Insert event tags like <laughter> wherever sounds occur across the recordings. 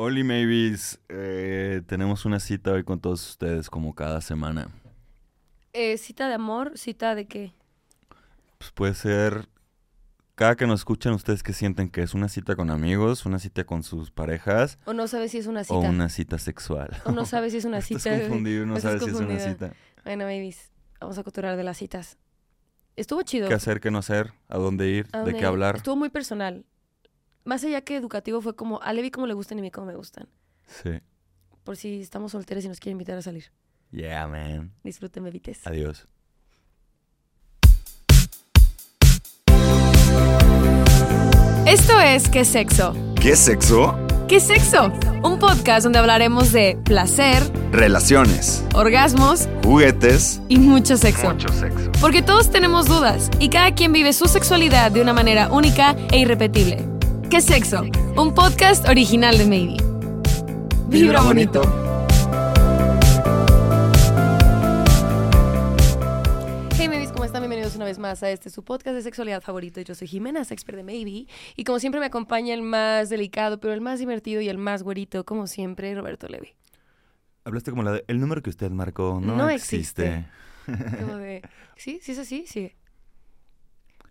Oli Maybes, eh, tenemos una cita hoy con todos ustedes como cada semana. Eh, ¿Cita de amor? ¿Cita de qué? Pues puede ser cada que nos escuchan ustedes que sienten que es una cita con amigos, una cita con sus parejas O no sabes si es una cita. o una cita sexual. O no <laughs> sabes si es una cita. Estás confundido, no sabes si es una cita. Bueno, babies, vamos a culturar de las citas. Estuvo chido. ¿Qué hacer, qué no hacer? ¿A dónde ir? ¿A ¿De qué ir? hablar? Estuvo muy personal. Más allá que educativo fue como, a Levi cómo le gustan y a mí cómo me gustan. Sí. Por si estamos solteros y nos quieren invitar a salir. Yeah, man. Disfruten, bebites. Adiós. Esto es ¿Qué sexo? ¿Qué sexo? ¿Qué sexo? Un podcast donde hablaremos de placer, Relaciones, orgasmos juguetes, y mucho sexo. sexo. Porque todos tenemos dudas y cada quien vive su sexualidad de una manera única e irrepetible. ¿Qué sexo? Un podcast original de Maybe. Vibra bonito. Hey Maybes, ¿cómo están? Bienvenidos una vez más a este su podcast de sexualidad favorito. Yo soy Jimena, expert de Maybe. Y como siempre me acompaña el más delicado, pero el más divertido y el más güerito, como siempre, Roberto Levi. Hablaste como la de, el número que usted marcó no, No existe. existe. Como de, <laughs> ¿sí? ¿Sí es así? Sí.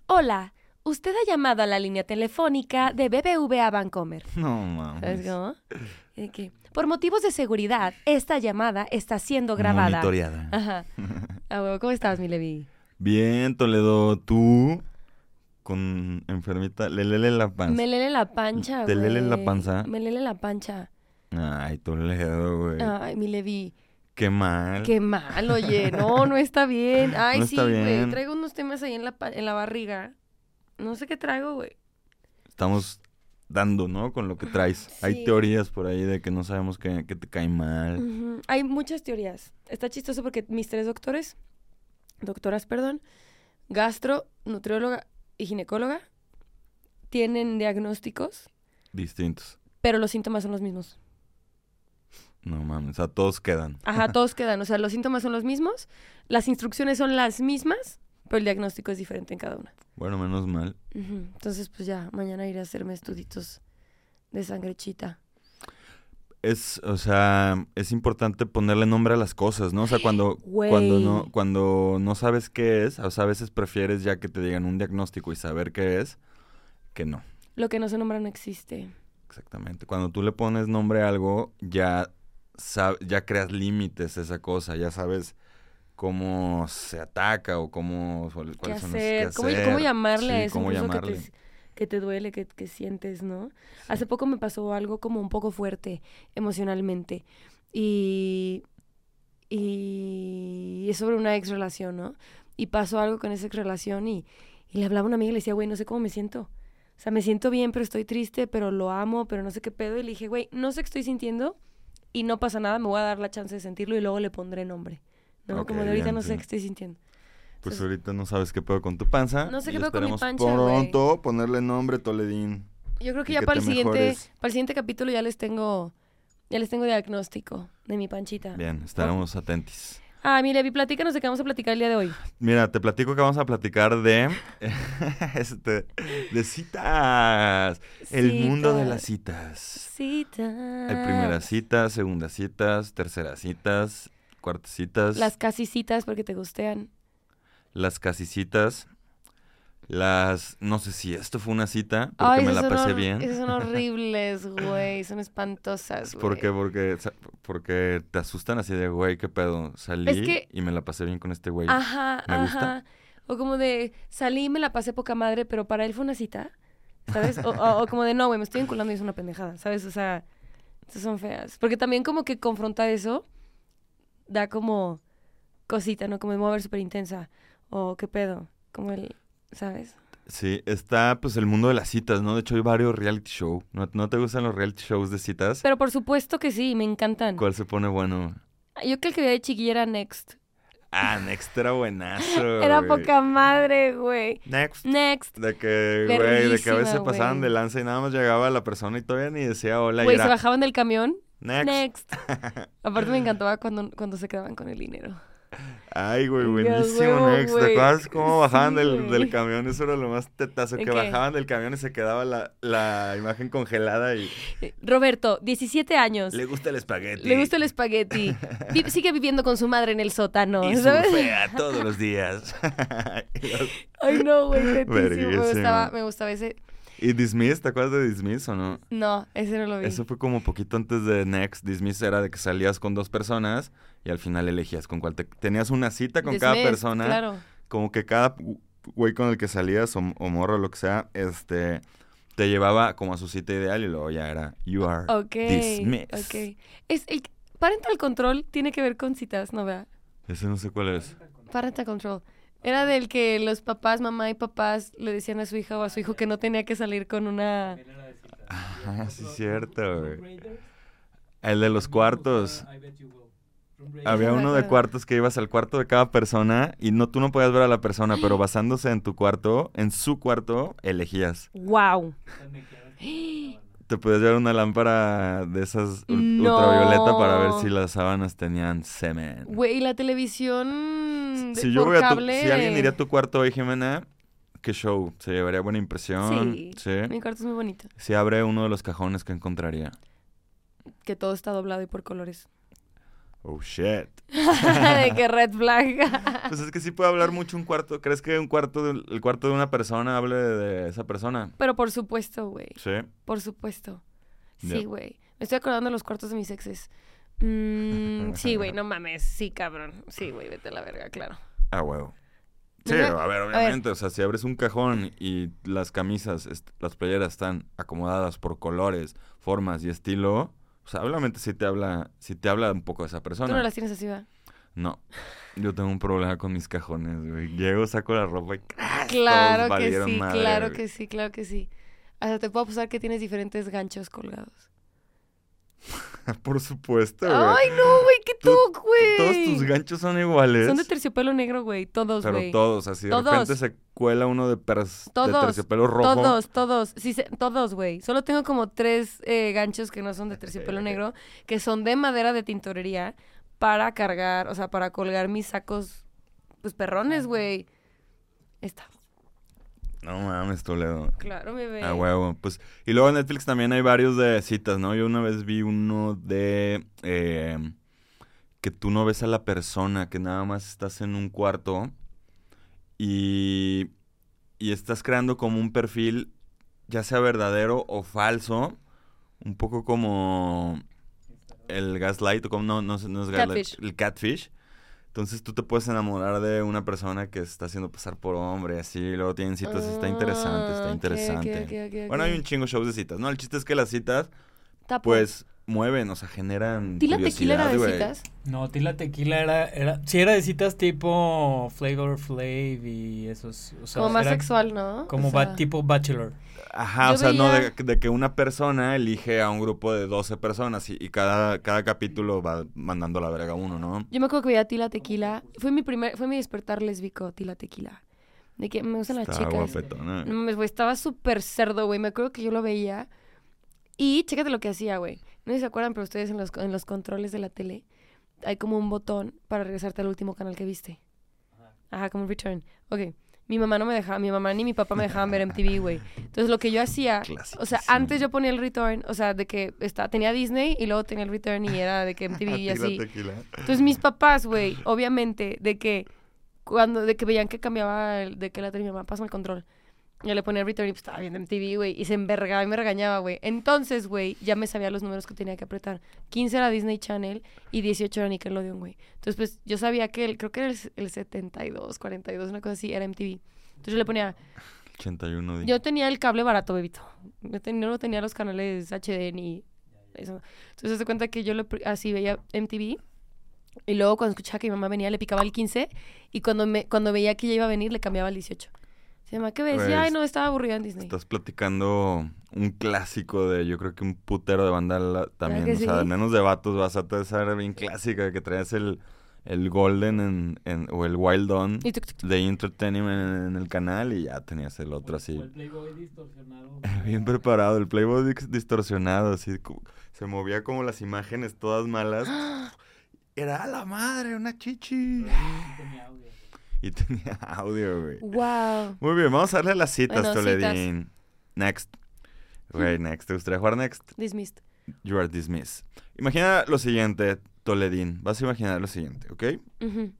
Hola, usted ha llamado a la línea telefónica de BBVA Bancomer. No, mames. ¿Sabes cómo? Por motivos de seguridad, esta llamada está siendo grabada. Monitoreada. Ajá. <laughs> Ah, ¿Cómo estás, mi Levi? Bien, Toledo, tú con enfermita, le lele la panza. Me lele la pancha, ¿Te güey. lele la panza? Me lele la pancha. Ay, Toledo, güey. Ay, mi Levi. Qué mal. Qué mal, oye. No, no está bien. <laughs> Ay, No sí, está güey. Traigo unos temas ahí en la, pa- en la barriga. No sé qué traigo, güey. Estamos dando, ¿no? Con lo que traes. Sí. Hay teorías por ahí de que no sabemos que, que te cae mal. Hay muchas teorías. Está chistoso porque mis tres doctores, doctoras, perdón, gastro, nutrióloga y ginecóloga, tienen diagnósticos, Distintos. pero los síntomas son los mismos. No mames, o sea, todos quedan. Ajá, <laughs> todos quedan. O sea, los síntomas son los mismos, las instrucciones son las mismas, pero el diagnóstico es diferente en cada una. Bueno, menos mal. Entonces, pues ya, mañana iré a hacerme estuditos de sangrechita. Es, o sea, es importante ponerle nombre a las cosas, ¿no? O sea, cuando, cuando no, cuando no sabes qué es, o sea, a veces prefieres ya que te digan un diagnóstico y saber qué es, que no. Lo que no se nombra no existe. Exactamente. Cuando tú le pones nombre a algo, ya, ya creas límites a esa cosa, ya sabes cómo se ataca o cómo cuáles ¿Qué son los- hacer? ¿Cómo, hacer. cómo llamarle a eso cómo llamarle. Que, te, que te duele, que, que sientes, ¿no? Hace poco me pasó algo como un poco fuerte emocionalmente y, y es sobre una ex relación, ¿no? Y pasó algo con esa ex relación y, y le hablaba a una amiga y le decía, güey, no sé cómo me siento. O sea, me siento bien, pero estoy triste, pero lo amo, pero no sé qué pedo. Y le dije, güey, no sé qué estoy sintiendo y no pasa nada, me voy a dar la chance de sentirlo y luego le pondré nombre. ¿No? Como de ahorita bien, no sí. sé qué estoy sintiendo. Pues Entonces- ahorita no sabes qué pedo con tu panza. No sé qué pedo con mi güey. pronto ponerle nombre Toledín. Yo creo que ya que para el siguiente, mejores. para el siguiente capítulo ya les tengo, ya les tengo diagnóstico de mi panchita. Bien, estaremos atentos. Ah, mi Levi, platícanos de qué vamos a platicar el día de hoy. Mira, te platico que vamos a platicar de <laughs> este, de citas. El mundo de las citas. Citas. Hay primeras citas, segundas citas, terceras citas, cuartas citas, Las casi citas porque te gustean. las casi citas, las no sé si esto fue una cita porque Ay, me la pasé bien. Esas son <laughs> horribles, güey. Son espantosas, güey. ¿Por qué? Porque, porque te asustan así de, güey, qué pedo. Salí que- y me la pasé bien con este güey. Ajá, ¿Me gusta? ajá. O como de, salí y me la pasé poca madre, pero para él fue una cita, ¿sabes? O, o- o como de, no, güey, me estoy vinculando y es una pendejada, ¿sabes? O sea, son feas. Porque también como que confrontar eso da como cosita, ¿no? Como de mover súper intensa. O qué pedo, como el, ¿sabes? Sí, está pues el mundo de las citas, ¿no? De hecho hay varios reality show. ¿No, no te gustan los reality shows de citas? Pero por supuesto que sí, me encantan. ¿Cuál se pone bueno? Yo creo que el que veía de chiquilla era Next. Ah, Next era buenazo. <laughs> Era poca madre, güey. Next. Next. De que, güey, de que a veces pasaban de lanza y nada más llegaba la persona y todavía ni decía hola y Güey, se bajaban del camión. Next. Next. <laughs> Aparte me encantaba cuando, cuando se quedaban con el dinero. Ay, güey, buenísimo, huevo, Next. ¿Te acuerdas cómo bajaban Sí, del, del camión? Eso era lo más tetazo, ¿En que qué? bajaban del camión y se quedaba la, la imagen congelada y Eh, Roberto, 17 años. le gusta el espagueti. Le gusta el espagueti. Vi- <laughs> sigue viviendo con su madre en el sótano, y ¿sabes? surfea todos los días. <laughs> Ay, no, güey. Me gustaba, me gustaba ese. ¿Y Dismiss? ¿Te acuerdas de Dismiss o no? No, ese no lo vi. Eso fue como poquito antes de Next. Dismiss era de que salías con dos personas y al final elegías con cuál te... Tenías una cita con cada persona. Claro. Como que cada güey con el que salías o, o morro o lo que sea, este... Te llevaba como a su cita ideal y luego ya era You are Ok. dismissed. Ok. Es el parental control tiene que ver con citas, ¿no vea? Ese no sé cuál es. Parental control. Era del que los papás, mamá y papás le decían a su hija o a su hijo que no tenía que salir con una... Ah, sí es cierto, güey. El de los cuartos. Había uno de cuartos que ibas al cuarto de cada persona y no tú no podías ver a la persona, pero <gasps> basándose en tu cuarto, en su cuarto, elegías. ¡Wow! <gasps> Te podías llevar una lámpara de esas No. ultravioleta para ver si las sábanas tenían semen. Güey, la televisión Si yo voy a tu- si alguien iría a tu cuarto hoy, Jimena, qué show, se llevaría buena impresión. Sí, Sí. mi cuarto es muy bonito. Si abre uno de los cajones que encontraría. Que todo está doblado y por colores. Oh shit. <laughs> de que red flag. <laughs> Pues es que sí puede hablar mucho un cuarto. ¿Crees que un cuarto de, el cuarto de una persona hable de esa persona? Pero por supuesto, güey. Sí. Por supuesto. Sí, güey. Me estoy acordando de los cuartos de mis exes. Mm, sí, güey, no mames. Sí, cabrón. Sí, güey, vete a la verga, claro. Ah, huevo. Sí, a ver, a ver. obviamente. O sea, si abres un cajón y las camisas, las playeras están acomodadas por colores, formas y estilo, o sea, obviamente sí te habla, sí te habla un poco de esa Tú persona. no las tienes así, ¿verdad? No. Yo tengo un problema con mis cajones, güey. Llego, saco la ropa y ¡crash! Claro Todos que sí, madre, claro güey. que sí, claro que sí. Hasta te puedo apostar que tienes diferentes ganchos colgados. <laughs> Por supuesto, güey. Ay, no, güey, qué toc, güey. Todos tus ganchos son iguales. Son de terciopelo negro, güey. Todos, Pero güey. todos, así de Todos. repente se cuela uno de, pers- de terciopelo rojo. Todos, todos. Sí, se- todos, güey. Solo tengo como tres eh, ganchos que no son de <laughs> terciopelo negro, que son de madera de tintorería para cargar, o sea, para colgar mis sacos, pues perrones, güey. Está. No mames, Toledo. Claro, ve. A huevo. Pues, y luego en Netflix también hay varios de citas, ¿no? Yo una vez vi uno de eh, que tú no ves a la persona, que nada más estás en un cuarto y, y estás creando como un perfil, ya sea verdadero o falso, un poco como el gaslight, o como no, no, no es gaslight, Catfish. el catfish. Entonces tú te puedes enamorar de una persona que se está haciendo pasar por hombre, así, y luego tienen citas, está interesante, Ah, está interesante. ok, ok, Bueno, hay un chingo shows de citas, ¿no? El chiste es que las citas, Tapo. pues, mueven, o sea, generan ¿Tila tequila era de citas? No, Tila Tequila era, era, sí era de citas tipo Flavor Flav y esos, o sea, Como más era sexual, ¿no? Como O ba- sea, tipo Bachelor. Ajá, Yo o sea, no, de, de que una persona elige a un grupo de 12 personas y, y cada, cada capítulo va mandando la verga a uno, ¿no? Yo me acuerdo que veía Tila Tequila. Fue mi primer, fue mi despertar lésbico, Tila Tequila. De que me gustan las chicas. guapetona. No mames, güey, estaba súper cerdo, güey. Me acuerdo que yo lo veía. Y chécate lo que hacía, güey. No sé si se acuerdan, pero ustedes en los, en los controles de la tele hay como un botón para regresarte al último canal que viste. Ajá, como un return. Ok. Mi mamá no me dejaba, mi mamá ni mi papá me dejaban ver MTV, güey. Entonces lo que yo hacía, o sea, antes yo ponía el return, o sea, de que está, tenía Disney y luego tenía el return y era de que MTV y <laughs> así. tequila. Entonces mis papás, güey, obviamente, de que cuando, de que veían que cambiaba, el- de que la tenía mi mamá, pásame el control. Ya le ponía return y pues estaba viendo MTV, güey, y se envergaba y me regañaba, güey. Entonces, güey, ya me sabía los números que tenía que apretar. 15 era Disney Channel y 18 era Nickelodeon, güey. Entonces, pues yo sabía que el, creo que era el, el 72, 42, una cosa así, era MTV. Entonces yo le ponía, 81 yo tenía el cable barato, bebito. Yo, ten- yo no tenía los canales HD ni eso. Entonces se cuenta que yo pr- así veía MTV y luego cuando escuchaba que mi mamá venía le picaba el 15 y cuando me cuando veía que ella iba a venir le cambiaba el 18. Se llama, ¿qué ves? Y, Pues, Ay, no, estaba aburrida en Disney. Estás platicando un clásico de, yo creo que un putero de banda la- también. que o sea, sí? al menos de vatos vas a esa bien clásica que traes el, el Golden en, en- o el Wild On Y tuc, tuc, tuc. de Entertainment en, el canal y ya tenías el otro así. Playboy distorsionado. <laughs> Bien preparado, el Playboy dis- distorsionado, así. se movía como las imágenes todas malas. <gasps> era a la madre, una chichi. <laughs> Y tenía audio, güey. Wow. Muy bien, vamos a darle a las citas, Bueno, Toledín. Next. Güey, next. ¿Te gustaría jugar next? Dismissed. You are dismissed. Imagina lo siguiente, Toledín. Vas a imaginar lo siguiente, ¿ok?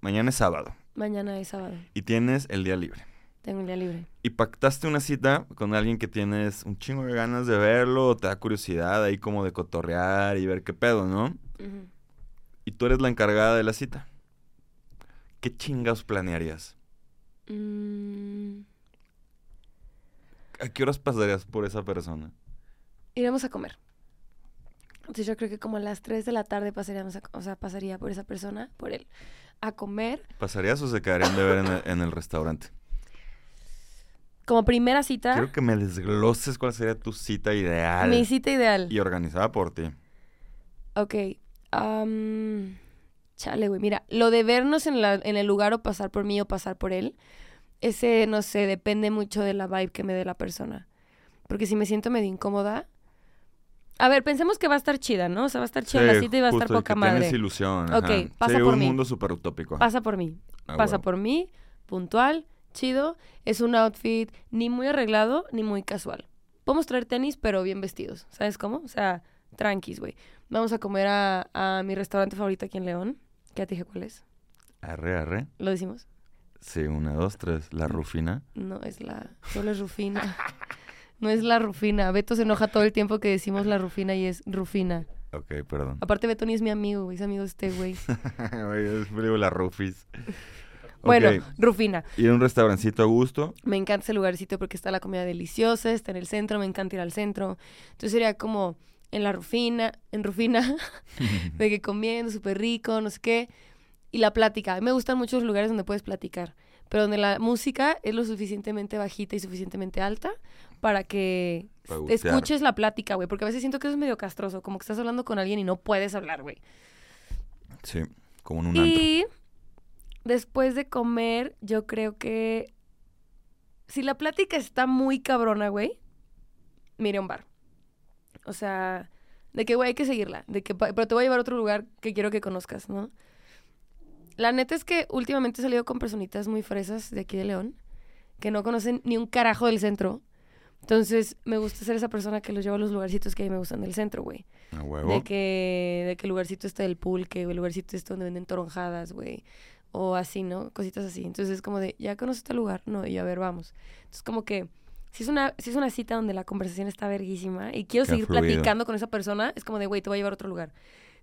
Mañana es sábado Mañana es sábado. y tienes el día libre. Tengo un día libre. Y pactaste una cita con alguien que tienes un chingo de ganas de verlo, o te da curiosidad ahí como de cotorrear y ver qué pedo, ¿no? Y tú eres la encargada de la cita. ¿Qué chingados planearías? Mm, ¿A qué horas pasarías por esa persona? iremos a comer. Entonces yo creo que como a las 3 de la tarde pasaríamos a, o sea, pasaría por esa persona, por él, a comer. ¿Pasarías o se quedarían de ver en el, en el restaurante? Como primera cita, Quiero que me desgloses cuál sería tu cita ideal mi cita ideal. y organizada por ti. Ok. Chale, güey. Mira, lo de vernos en, la, en el lugar o pasar por mí o pasar por él, ese, no sé, depende mucho de la vibe que me dé la persona. Porque si me siento medio incómoda. A ver, pensemos que va a estar chida, ¿no? O sea, va a estar chida la Sí, cita y va a estar poca que madre. Tienes ilusión. Ok, ajá. pasa sí, por un mí. mundo súper utópico. Pasa por mí. Ah, pasa por mí, puntual, chido. Es un outfit ni muy arreglado ni muy casual. Podemos traer tenis, pero bien vestidos. ¿Sabes cómo? O sea, tranquis, güey. Vamos a comer a, a mi restaurante favorito aquí en León. Ya te dije cuál es. Arre, arre. ¿Lo decimos? Sí, una, dos, tres. La Rufina. No, es la... Solo es Rufina. <laughs> No es la Rufina. Beto se enoja todo el tiempo que decimos la Rufina y es Rufina. Ok, perdón. Aparte, Beto ni es mi amigo, güey. Es amigo de este güey. <laughs> Es digo, la Rufis. <laughs> Bueno, Rufina. Ir a un restaurancito a gusto. Me encanta ese lugarcito porque está la comida deliciosa, está en el centro, me encanta ir al centro. Entonces sería como en la Rufina, en Rufina, <laughs> de que comiendo súper rico, no sé qué. Y la plática. A mí me gustan muchos lugares donde puedes platicar, pero donde la música es lo suficientemente bajita y suficientemente alta para que Para escuches la plática, güey. Porque a veces siento que eso es medio castroso, como que estás hablando con alguien y no puedes hablar, güey. Sí, como en un antro. Y después de comer, yo creo que si la plática está muy cabrona, güey, mire un bar. O sea, de que, güey, hay que seguirla. De que, pero te voy a llevar a otro lugar que quiero que conozcas, ¿no? La neta es que últimamente he salido con personitas muy fresas de aquí de León que no conocen ni un carajo del centro. Entonces, me gusta ser esa persona que los lleva a los lugarcitos que a mí me gustan del centro, güey. A huevo. De que, de que el lugarcito está del pulque, o el lugarcito está donde venden toronjadas, güey. O así, ¿no? Cositas así. Entonces es como de, ¿ya conoces este lugar? No, y yo, a ver, vamos. Entonces como que, si es una, si es una cita donde la conversación está verguísima y quiero Qué seguir fluido. platicando con esa persona, es como de, güey, te voy a llevar a otro lugar.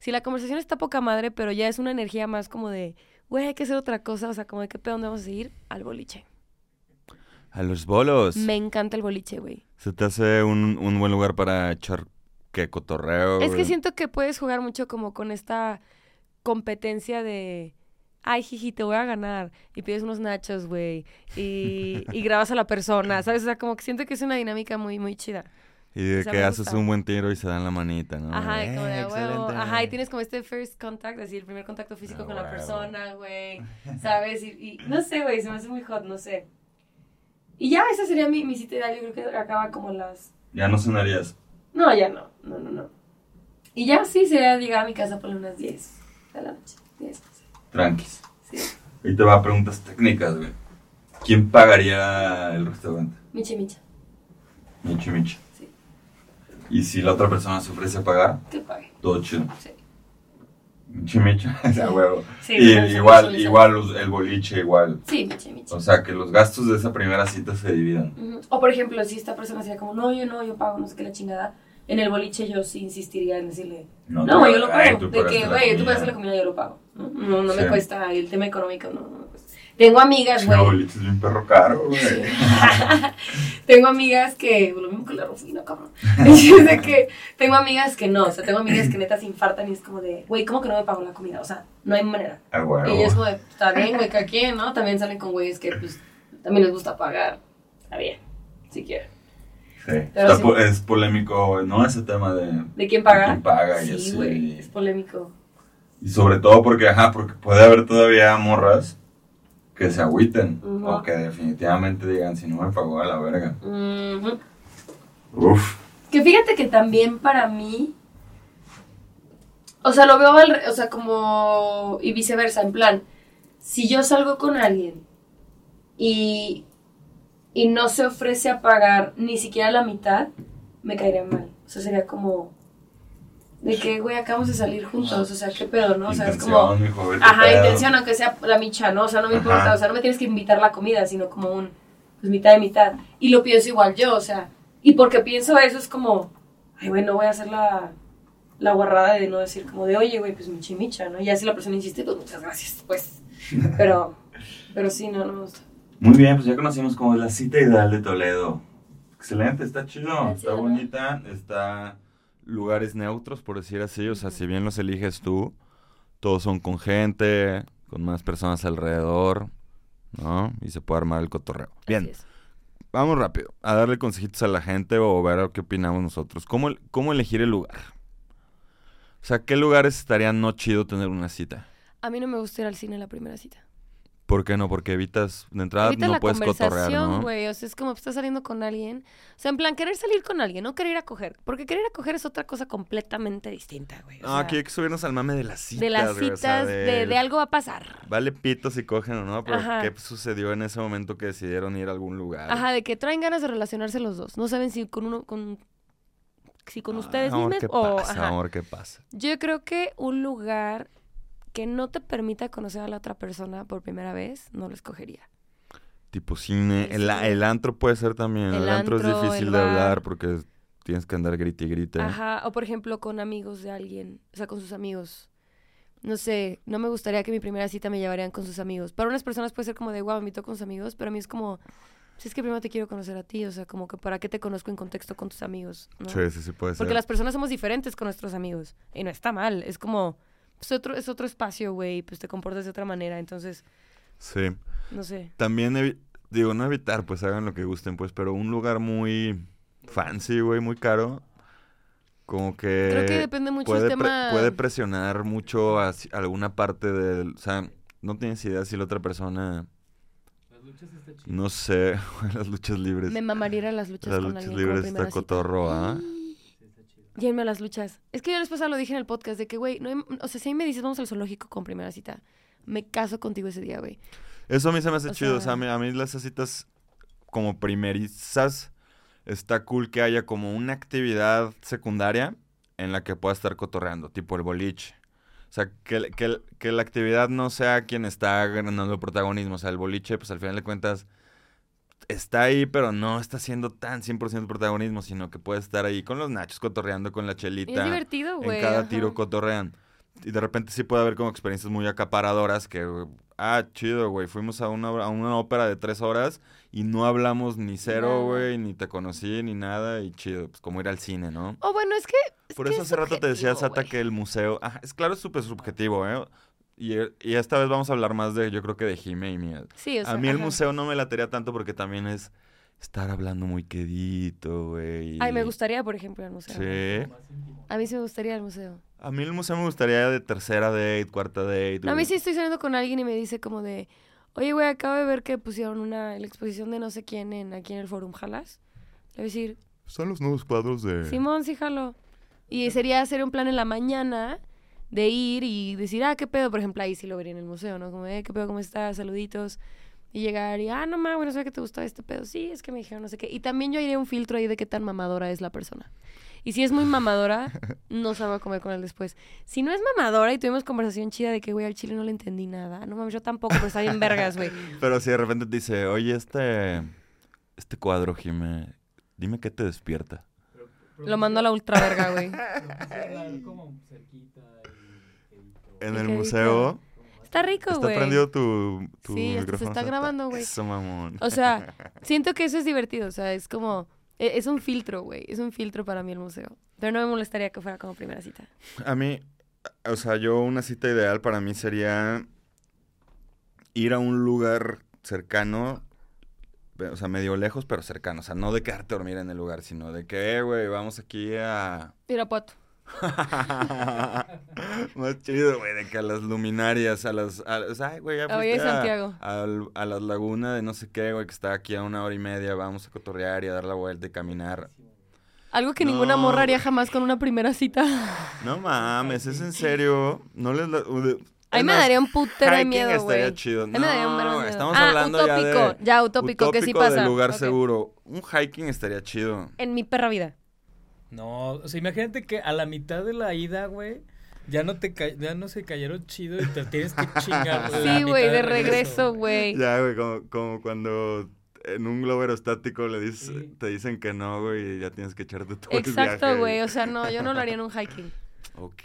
Si la conversación está poca madre, pero ya es una energía más como de, güey, hay que hacer otra cosa, o sea, como de qué pedo, ¿dónde vamos a seguir? Al boliche. A los bolos. Me encanta el boliche, güey. Se te hace un, un buen lugar para echar que cotorreo. Es que güey? siento que puedes jugar mucho como con esta competencia de, ay, jiji, te voy a ganar. Y pides unos nachos, güey. Y, y grabas a la persona, ¿sabes? O sea, como que siento que es una dinámica muy, muy chida. Y de o sea, que haces gusta. un buen tiro y se dan la manita, ¿no? Ajá, y Eh, como de, "A huevo". excelente. Ajá, y tienes como este first contact, así, el primer contacto físico con la persona, güey. ¿Sabes? Y, y no sé, güey, se me hace muy hot, no sé. Y ya, esa sería mi, mi cita ideal. Yo creo que acaba como las Ya no sonarías. No, ya no. No, no, no. Y ya sí sería llegar a mi casa por unas 10 de la noche. 10, Tranquis. sí. Y te va a preguntas técnicas, güey. ¿Quién pagaría el restaurante? Micha, micha. Michi Michi. Sí. Y si la otra persona se ofrece a pagar, Que pague. todo chido. Sí. Michi Michi. o sea, huevo. Sí, y no, sí, igual, sí, sí. igual los- el boliche, igual. Sí, micha, micha. O sea, que los gastos de esa primera cita se dividan. O por ejemplo, si esta persona sería como, no, yo no, yo pago, no sé qué la chingada. En el boliche yo sí insistiría en decirle, No, yo lo ay, pago. tú de que, güey, tú puedes hacer la comida, yo lo pago. No, no, Sí. me cuesta el tema económico, no, no me cuesta. Tengo amigas, güey. es bien perro caro, güey. <laughs> tengo amigas que, lo mismo que la Rufina, cabrón. <laughs> Es de que tengo amigas que no, o sea, tengo amigas que neta se infartan y es como de, güey, ¿cómo que no me pago la comida? O sea, no hay manera. A huevo. Y es como de, está bien, güey, cada quien, ¿no? También salen con güeyes que, pues, también les gusta pagar. Está bien, si quieren. Sí. Pero Está sí. po- es polémico, ¿no? Ese tema de... ¿De quién paga? de quién paga y Sí, así. es polémico. Y sobre todo porque, ajá, porque puede haber todavía morras que se agüiten. Ujú. O que definitivamente digan, si no me pagó a la verga. Uf. Que fíjate que también para mí, O sea, lo veo al o sea, como y viceversa, en plan, si yo salgo con alguien y y no se ofrece a pagar ni siquiera la mitad, me caería mal. O sea, sería como de que, güey, acabamos de salir juntos, o sea, qué pedo, ¿no? O sea, es como vete Ajá, pedo. intención, aunque sea la micha, ¿no? O sea, no me importa, Ajá. o sea, no me tienes que invitar la comida, sino como un, pues mitad de mitad. Y lo pienso igual yo, o sea, y porque pienso eso es como, ay, güey, no voy a hacer la, la guarrada de no decir como de, oye, güey, pues micha y micha, ¿no? Y ya si la persona insiste, pues muchas gracias, pues. <laughs> Pero, pero sí, no, no me gusta. Muy bien, pues ya conocimos como la cita ideal de Toledo. Excelente, está chido, Está está chido, ¿no? bonita, está lugares neutros, por decir así, o sea, si bien los eliges tú, todos son con gente, con más personas alrededor, ¿no? Y se puede armar el cotorreo. Bien, vamos rápido, a darle consejitos a la gente o ver qué opinamos nosotros. ¿Cómo, cómo elegir el lugar? O sea, ¿qué lugares estarían no chido tener una cita? A mí no me gusta ir al cine la primera cita. ¿Por qué no? Porque evitas, de entrada no la puedes cotorrear, conversación, ¿no? güey. O sea, es como estás saliendo con alguien. O sea, en plan, querer salir con alguien, no querer ir a coger. Porque querer ir a coger es otra cosa completamente distinta, güey. No, sea, aquí hay que subirnos al mame de las citas. de las güey, citas, de, de algo va a pasar. Vale pito si cogen o no, pero Ajá. ¿qué sucedió en ese momento que decidieron ir a algún lugar? Ajá, de que traen ganas de relacionarse los dos. No saben si con uno, con, si con ustedes Ah, amor, mismos ¿qué o... pasa, ajá. amor? ¿Qué pasa? Yo creo que un lugar que no te permita conocer a la otra persona por primera vez, no lo escogería. Tipo cine. El, el antro puede ser también. El, El antro, antro, es difícil de hablar porque tienes que andar grite y grite. Ajá, o por ejemplo con amigos de alguien, o sea, con sus amigos. No sé, no me gustaría que mi primera cita me llevarían con sus amigos. Para unas personas puede ser como de, wow, me invitó con sus amigos, pero a mí es como, si es que primero te quiero conocer a ti, o sea, como que para qué te conozco en contexto con tus amigos, ¿no? Sí, sí, sí puede ser. Porque las personas somos diferentes con nuestros amigos. Y no está mal. Es como. Pues otro, es otro espacio, güey. Pues te comportas de otra manera. Entonces, Sí. no sé. También, digo, no evitar, pues hagan lo que gusten, pues, pero un lugar muy fancy, güey, muy caro. Como que... Creo que depende mucho puede, el pre- tema. puede presionar mucho a alguna parte del... O sea, no tienes idea si la otra persona... No sé, <laughs> las luchas libres. Me mamaría las luchas las con luchas libres está cotorro, ¿ah? Llévenme a las luchas. Es que yo después lo dije en el podcast de que, güey, no hay- o sea, si a mí me dices vamos al zoológico con primera cita, me caso contigo ese día, güey. Eso a mí se me hace O chido. O sea, sea- a mí, a mí las citas como primerizas está cool que haya como una actividad secundaria en la que pueda estar cotorreando, tipo el boliche. O sea, que, que, que la actividad no sea quien está ganando el protagonismo. O sea, el boliche, pues al final de cuentas, está ahí, pero no está siendo tan 100% protagonismo, sino que puede estar ahí con los nachos cotorreando, con la Y es chelita. divertido, güey. En cada ajá. tiro cotorrean. Y de repente sí puede haber como experiencias muy acaparadoras que, ah, chido, güey, fuimos a una, a una ópera de tres horas y no hablamos ni cero, güey, ni te conocí, ni nada, y chido, pues como ir al cine, ¿no? O bueno, es que. es Por que eso es hace rato te decía, Sata, que el museo, ajá, es claro, es súper subjetivo, ¿eh? Y, y esta vez vamos a hablar más de, yo creo que de Jime y mía. Sí, o sea, a mí el museo no me latería tanto porque también es estar hablando muy quedito, güey. Ay, me gustaría, por ejemplo, al museo. Sí. A mí sí me gustaría al museo. A mí el museo me gustaría de tercera date, cuarta date. No, a mí sí estoy saliendo con alguien y me dice como de, oye, güey, acabo de ver que pusieron una la exposición de no sé quién en, aquí en el Forum, ¿jalas? Le voy a decir, Son los nuevos cuadros de... Simón, sí, jalo. Y sería hacer un plan en la mañana de ir y decir, ah, qué pedo, por ejemplo, ahí sí lo vería en el museo, ¿no? Como, eh, qué pedo, ¿cómo estás? Saluditos. Y llegar y, ah, no mames, bueno, sé que te gustaba este pedo. Sí, es que me dijeron no sé qué. Y también yo iría un filtro ahí de qué tan mamadora es la persona. Y si es muy mamadora, <laughs> no salgo a comer con él después. Si no es mamadora y tuvimos conversación chida de que, güey, al chile no le entendí nada. No mames, yo tampoco, pero está bien vergas, güey. <laughs> Pero si de repente te dice, oye, este... Este cuadro, Jime, dime qué te despierta. Lo mando a la ultra verga, güey. <laughs> En ¿Y el museo Está rico, está güey. prendido tu, tu Sí, se micrófono. está grabando, güey. Eso, mamón. O sea, <laughs> siento que eso es divertido, o sea, es como, e- es un filtro, güey, es un filtro para mí el museo. Pero no me molestaría que fuera como primera cita. A mí, o sea, yo una cita ideal para mí sería ir a un lugar cercano, o sea, medio lejos, pero cercano. O sea, no de quedarte a dormir en el lugar, sino de que, eh, güey, vamos aquí a... Irapuato. <laughs> Más chido, güey, de que a las luminarias, a las... A, o sea, ay, güey, ya a, Santiago. a las lagunas de no sé qué, güey, que está aquí a una hora y media, vamos a cotorrear y a dar la vuelta y caminar. Algo que ninguna morra haría jamás con una primera cita. No <laughs> mames, es en serio. No les la- A mí me daría un putero de miedo, estaría güey. chido. A mí me daría un verbo de No, miedo. estamos Ah, hablando ya utópico, de ya, utópico, que sí utópico pasa. de lugar seguro. Un hiking estaría chido. En mi perra vida. No, o sea, imagínate que a la mitad de la ida, güey, ya no te ca- ya no se cayeron chido y te tienes que chingar. <laughs> Sí, güey, de regreso, güey. Ya, güey, como, como cuando en un globo aerostático le dices, Sí. te dicen que no, güey, y ya tienes que echarte todo el Exacto, viaje. güey. O sea, no, yo no lo haría en un hiking. Ok,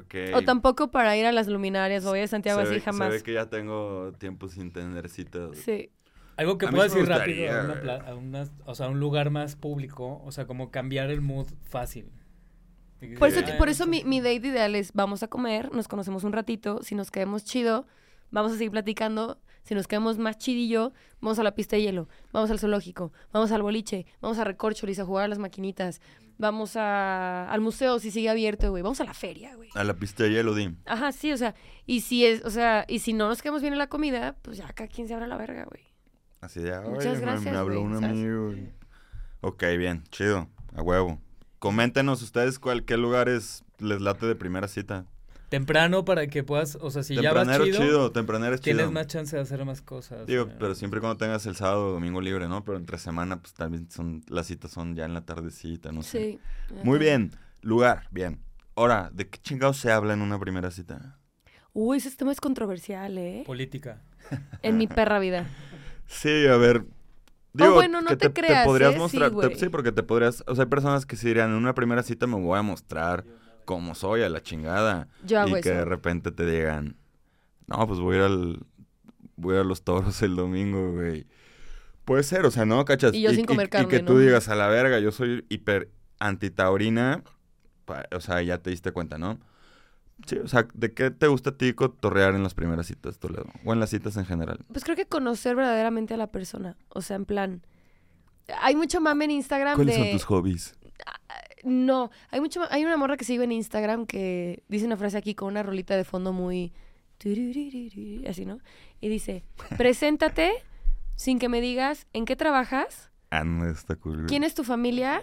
ok. O tampoco para ir a las luminarias o ir a Santiago se así ve, jamás. Se ve que ya tengo tiempo sin tener citas. Sí. Algo que puedas ir rápido a, una güey. pla- a una- o sea, a un lugar más público, o sea, como cambiar el mood fácil. Por eso, dices, por "Ah, eso mi, mi date ideal es vamos a comer, nos conocemos un ratito, si nos quedamos chido, vamos a seguir platicando, si nos quedamos más chidillo, vamos a la pista de hielo, vamos al zoológico, vamos al boliche, vamos a Recorcholis a jugar a las maquinitas, vamos a, al museo si sigue abierto, güey, vamos a la feria, güey. A la pista de hielo, di. Ajá, sí, o sea, y si es, o sea, y si no nos quedamos bien en la comida, pues ya cada quien se abra la verga, güey. Así de, "Oye, Muchas me- me, gracias, habló güey, un amigo. y- Ok, bien, chido, a huevo. Coméntenos ustedes cuál, qué lugares les late de primera cita. Temprano para que puedas, o sea, si ya vas tempranero chido, chido, tempranero es chido. tienes más chance de hacer más cosas. Digo, eh. pero siempre cuando tengas el sábado o domingo libre, ¿no? Pero entre semana, pues también son, las citas son ya en la tardecita, no sé. Sí. Muy bien, lugar, bien. Ahora, ¿de qué chingados se habla en una primera cita? Uy, ese tema es controversial, ¿eh? Política. En mi perra vida. Sí, a ver. Digo, bueno, no que te creas, podrías ¿eh? Sí, mostrar. te- sí, porque te podrías. O sea, hay personas que sí dirían, en una primera cita me voy a mostrar cómo soy a la chingada. Yo hago y que eso. de repente te digan, no, pues voy a ir al. Voy a los toros el domingo, güey. Puede ser, o sea, ¿no? ¿Cachas? Y yo sin comer Y carne, que tú digas, a la verga, yo soy hiper antitaurina. O sea, ya te diste cuenta, ¿no? Sí, o sea, ¿de qué te gusta a ti cotorrear en las primeras citas, Toledo? O en las citas en general. Pues creo que conocer verdaderamente a la persona. O sea, en plan. Hay mucho mame en Instagram ¿Cuáles de. son tus hobbies? No, hay mucho hay una morra que sigo en Instagram que dice una frase aquí con una rolita de fondo muy así, ¿no? Y dice, <laughs> "Preséntate sin que me digas en qué trabajas, Ah, no, está cool. quién es tu familia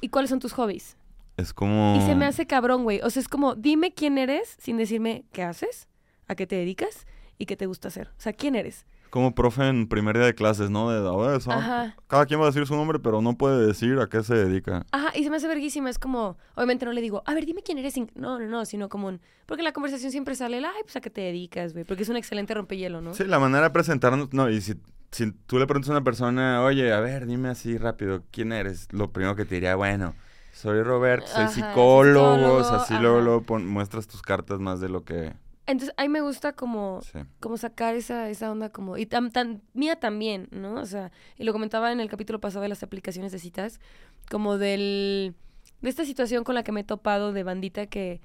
y cuáles son tus hobbies." Es como... Y se me hace cabrón, güey. O sea, es como, dime quién eres sin decirme qué haces, a qué te dedicas y qué te gusta hacer. O sea, ¿quién eres? Como profe en primer día de clases, ¿no? De, a ver, son- Ajá. Cada quien va a decir su nombre, pero no puede decir a qué se dedica. Ajá, y se me hace verguísima. Es como, obviamente no le digo, a ver, dime quién eres. sin-". No, no, no, sino como un. Porque en la conversación siempre sale el, ay, pues a qué te dedicas, güey. Porque es un excelente rompehielo, ¿no? Sí, la manera de presentarnos... No, y si, si tú le preguntas a una persona, oye, a ver, dime así rápido, ¿quién eres? Lo primero que te diría, bueno, soy Roberto, soy Ajá, psicólogo, psicólogo, o sea, así luego, luego pon- muestras tus cartas más de lo que... Entonces, a mí me gusta como, Sí. como sacar esa, esa onda como... Y tan, tan, mía también, ¿no? O sea, y lo comentaba en el capítulo pasado de las aplicaciones de citas, como del... De esta situación con la que me he topado de bandita que,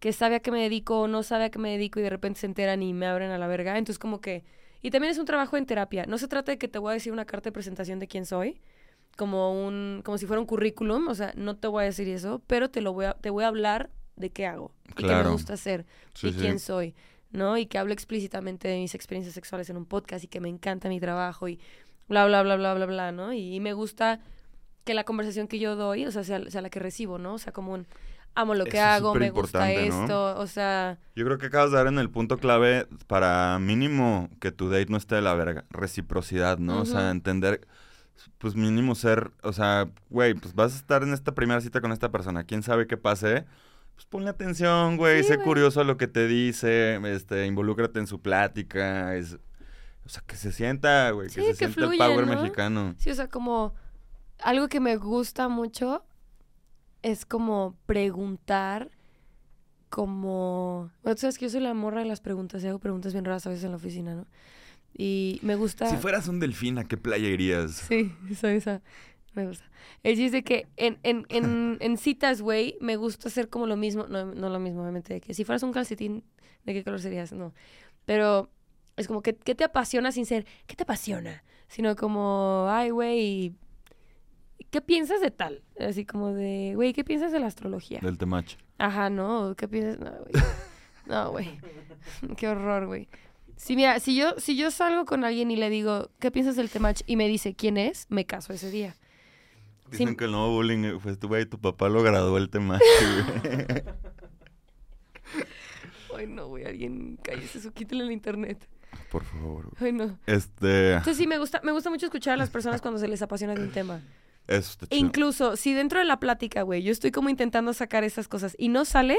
que sabe a qué me dedico o no sabe a qué me dedico y de repente se enteran y me abren a la verga. Entonces, como que... Y también es un trabajo en terapia. No se trata de que te voy a decir una carta de presentación de quién soy, como un como si fuera un currículum, o sea, no te voy a decir eso, pero te lo voy a te voy a hablar de qué hago y qué me Claro. gusta hacer Sí, y sí. quién soy, ¿no? Y que hablo explícitamente de mis experiencias sexuales en un podcast y que me encanta mi trabajo y bla, bla, bla, bla, bla, bla, ¿no? Y, me gusta que la conversación que yo doy, o sea, sea, sea la que recibo, ¿no? O sea, como un amo lo que Eso hago, me gusta esto, o sea, Yo creo que acabas de dar en el punto clave para mínimo que tu date no esté de la verga. Reciprocidad, ¿no? O sea, entender, pues mínimo ser, o sea, güey, pues vas a estar en esta primera cita con esta persona. ¿Quién sabe qué pase? Pues ponle atención, güey, Sí, sé güey. curioso a lo que te dice, este, involúcrate en su plática, es, o sea, que se sienta, güey, que se que sienta el power ¿no? mexicano. sí, o sea, como algo que me gusta mucho es como preguntar como... Bueno, tú sabes que yo soy la morra de las preguntas y hago preguntas bien raras a veces en la oficina, ¿no? Y me gusta... Si fueras un delfín, ¿a qué playa irías? Sí, soy esa. Me gusta. El chiste que en, en, en, <laughs> en citas, güey, me gusta hacer como lo mismo. No, no lo mismo, obviamente. de Que si fueras un calcetín, ¿de qué color serías? No. Pero es como que, ¿qué te apasiona sin ser, ¿qué te apasiona? Sino como, ay, güey, ¿qué piensas de tal? Así como de, güey, ¿qué piensas de la astrología? Del temach. Ajá, no, ¿qué piensas? No, güey. <laughs> No, güey. Qué horror, güey. Si mira, si yo, si yo salgo con alguien y le digo, ¿qué piensas del temach? Y me dice quién es, me caso ese día. Dicen Sí. que el nuevo bullying eh, fue tu güey, tu papá lo graduó el tema. <laughs> güey. Ay, no, güey, alguien cállese eso, quítale el internet. Por favor. güey. Ay, no. Este. Entonces sí, me gusta, me gusta mucho escuchar a las personas cuando se les apasiona de un tema. Eso está E incluso, si dentro de la plática, güey, yo estoy como intentando sacar esas cosas y no sale,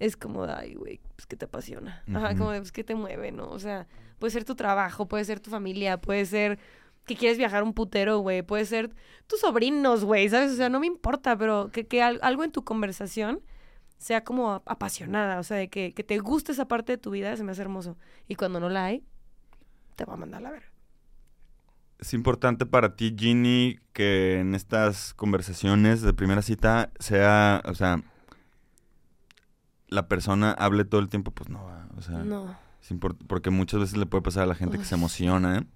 es como, ay, güey, pues que te apasiona. Ajá, como de, pues que te mueve, ¿no? O sea, puede ser tu trabajo, puede ser tu familia, puede ser que quieres viajar un putero, güey, puede ser tus sobrinos, güey, ¿sabes? O sea, no me importa, pero que, que al- algo en tu conversación sea como ap- apasionada, o sea, de que, que te guste esa parte de tu vida, se me hace hermoso. Y cuando no la hay, te va a mandar a la verga. Es importante para ti, Ginny, que en estas conversaciones de primera cita sea, o sea, la persona hable todo el tiempo, pues no va. O sea, No. es porque muchas veces le puede pasar a la gente que se emociona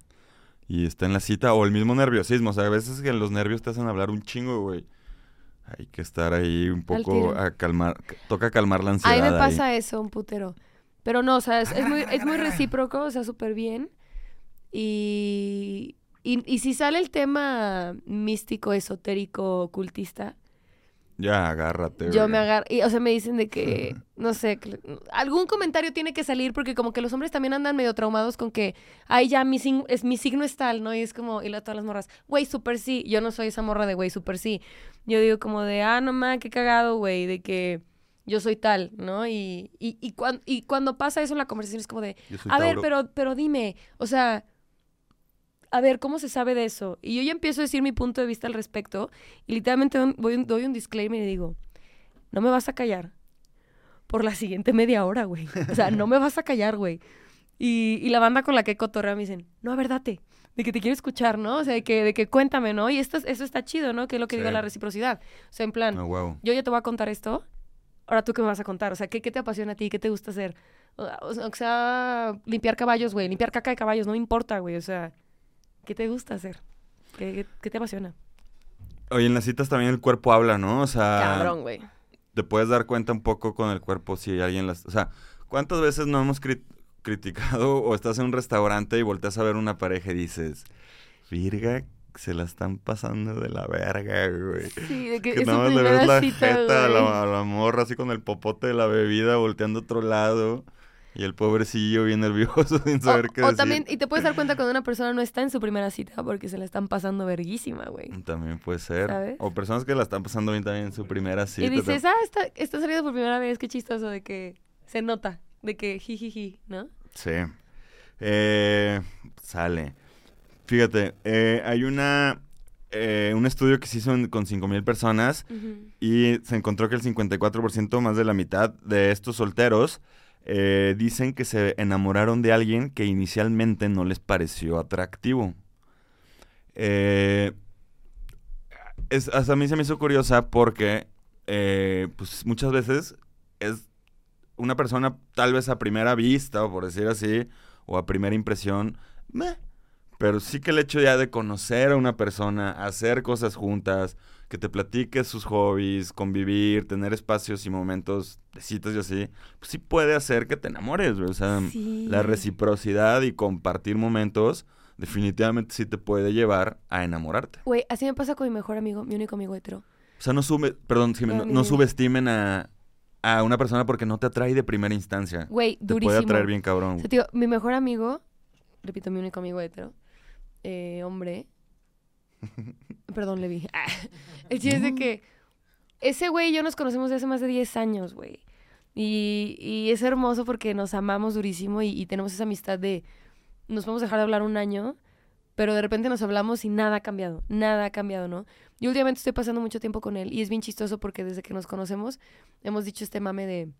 y está en la cita, o el mismo nerviosismo. O sea, a veces que los nervios te hacen hablar un chingo, güey. Hay que estar ahí un poco a calmar, toca calmar la A ansiedad. mí me ahí. pasa eso, un putero. Pero no, o sea, es, es muy, es muy recíproco, o sea, súper bien. Y, y, y si sale el tema místico, esotérico, ocultista, Ya, agárrate. yo me agarro. Y, o sea, me dicen de que, <laughs> no sé, que- algún comentario tiene que salir porque como que los hombres también andan medio traumados con que, ay, ya, mi, sign- es, mi signo es tal, ¿no? Y es como, y la, todas las morras, güey, súper sí. Yo no soy esa morra de güey, súper sí. Yo digo como de, ah, no ma, qué cagado, güey, de que yo soy tal, ¿no? Y, y, y, cuan- y cuando pasa eso en la conversación es como de, a ver, pero, pero dime, o sea, a ver, ¿cómo se sabe de eso? Y yo ya empiezo a decir mi punto de vista al respecto y literalmente doy un- voy un- doy un disclaimer y digo, no me vas a callar por la siguiente media hora, güey. O sea, no me vas a callar, güey. Y, y la banda con la que cotorrea me dicen, no, a ver, date, de que te quiero escuchar, ¿no? O sea, de que, de que cuéntame, ¿no? Y esto, es- eso está chido, ¿no? Que es lo que digo Sí. la reciprocidad. O sea, en plan, wow. yo ya te voy a contar esto, ahora tú qué me vas a contar. O sea, ¿qué, qué te apasiona a ti? ¿Qué te gusta hacer? O sea, limpiar caballos, güey, limpiar caca de caballos, no me importa, güey. O sea, ¿qué te gusta hacer? ¿Qué, qué, qué te apasiona? Oye, en las citas también el cuerpo habla, ¿no? O sea, Cabrón, güey. te puedes dar cuenta un poco con el cuerpo si alguien las... O sea, ¿cuántas veces no hemos cri- criticado o estás en un restaurante y volteas a ver una pareja y dices, Virga, se la están pasando de la verga, güey? Sí, de que, Que es nada su más le ves la cita, jeta a la, a la morra así con el popote de la bebida volteando a otro lado y el pobrecillo bien nervioso <laughs> sin saber o, qué o decir. también, y te puedes dar cuenta cuando una persona no está en su primera cita porque se la están pasando verguísima, güey. También puede ser. ¿Sabes? O personas que la están pasando bien también en su primera cita. y dices, ah, está, está saliendo por primera vez, qué chistoso, de que se nota, de que jijiji, ¿no? Sí. Eh, sale. Fíjate, eh, hay una eh, un estudio que se hizo en- con 5.000 personas y se encontró que el 54%, más de la mitad de estos solteros, eh, dicen que se enamoraron de alguien que inicialmente no les pareció atractivo. Eh, es, hasta a mí se me hizo curiosa porque eh, pues muchas veces es una persona tal vez a primera vista, o por decir así, o a primera impresión, meh, pero sí que el hecho ya de conocer a una persona, hacer cosas juntas, que te platique sus hobbies, convivir, tener espacios y momentos de citas y así, pues sí puede hacer que te enamores, güey. O sea, Sí. la reciprocidad y compartir momentos definitivamente sí te puede llevar a enamorarte. Güey, así me pasa con mi mejor amigo, mi único amigo hetero. O sea, no sube, perdón, No, subestimen a, a una persona porque no te atrae de primera instancia. Güey, Te durísimo. puede atraer bien cabrón. O sea, tío, mi mejor amigo, repito, mi único amigo hetero, eh, hombre. Perdón, Levi. <laughs> El chiste es de que ese güey y yo nos conocemos de hace más de 10 años, güey. Y, y es hermoso porque nos amamos durísimo y, y tenemos esa amistad de. Nos podemos dejar de hablar un año, pero de repente nos hablamos y nada ha cambiado. Nada ha cambiado, ¿no? Yo últimamente estoy pasando mucho tiempo con él y es bien chistoso porque desde que nos conocemos hemos dicho este mame de.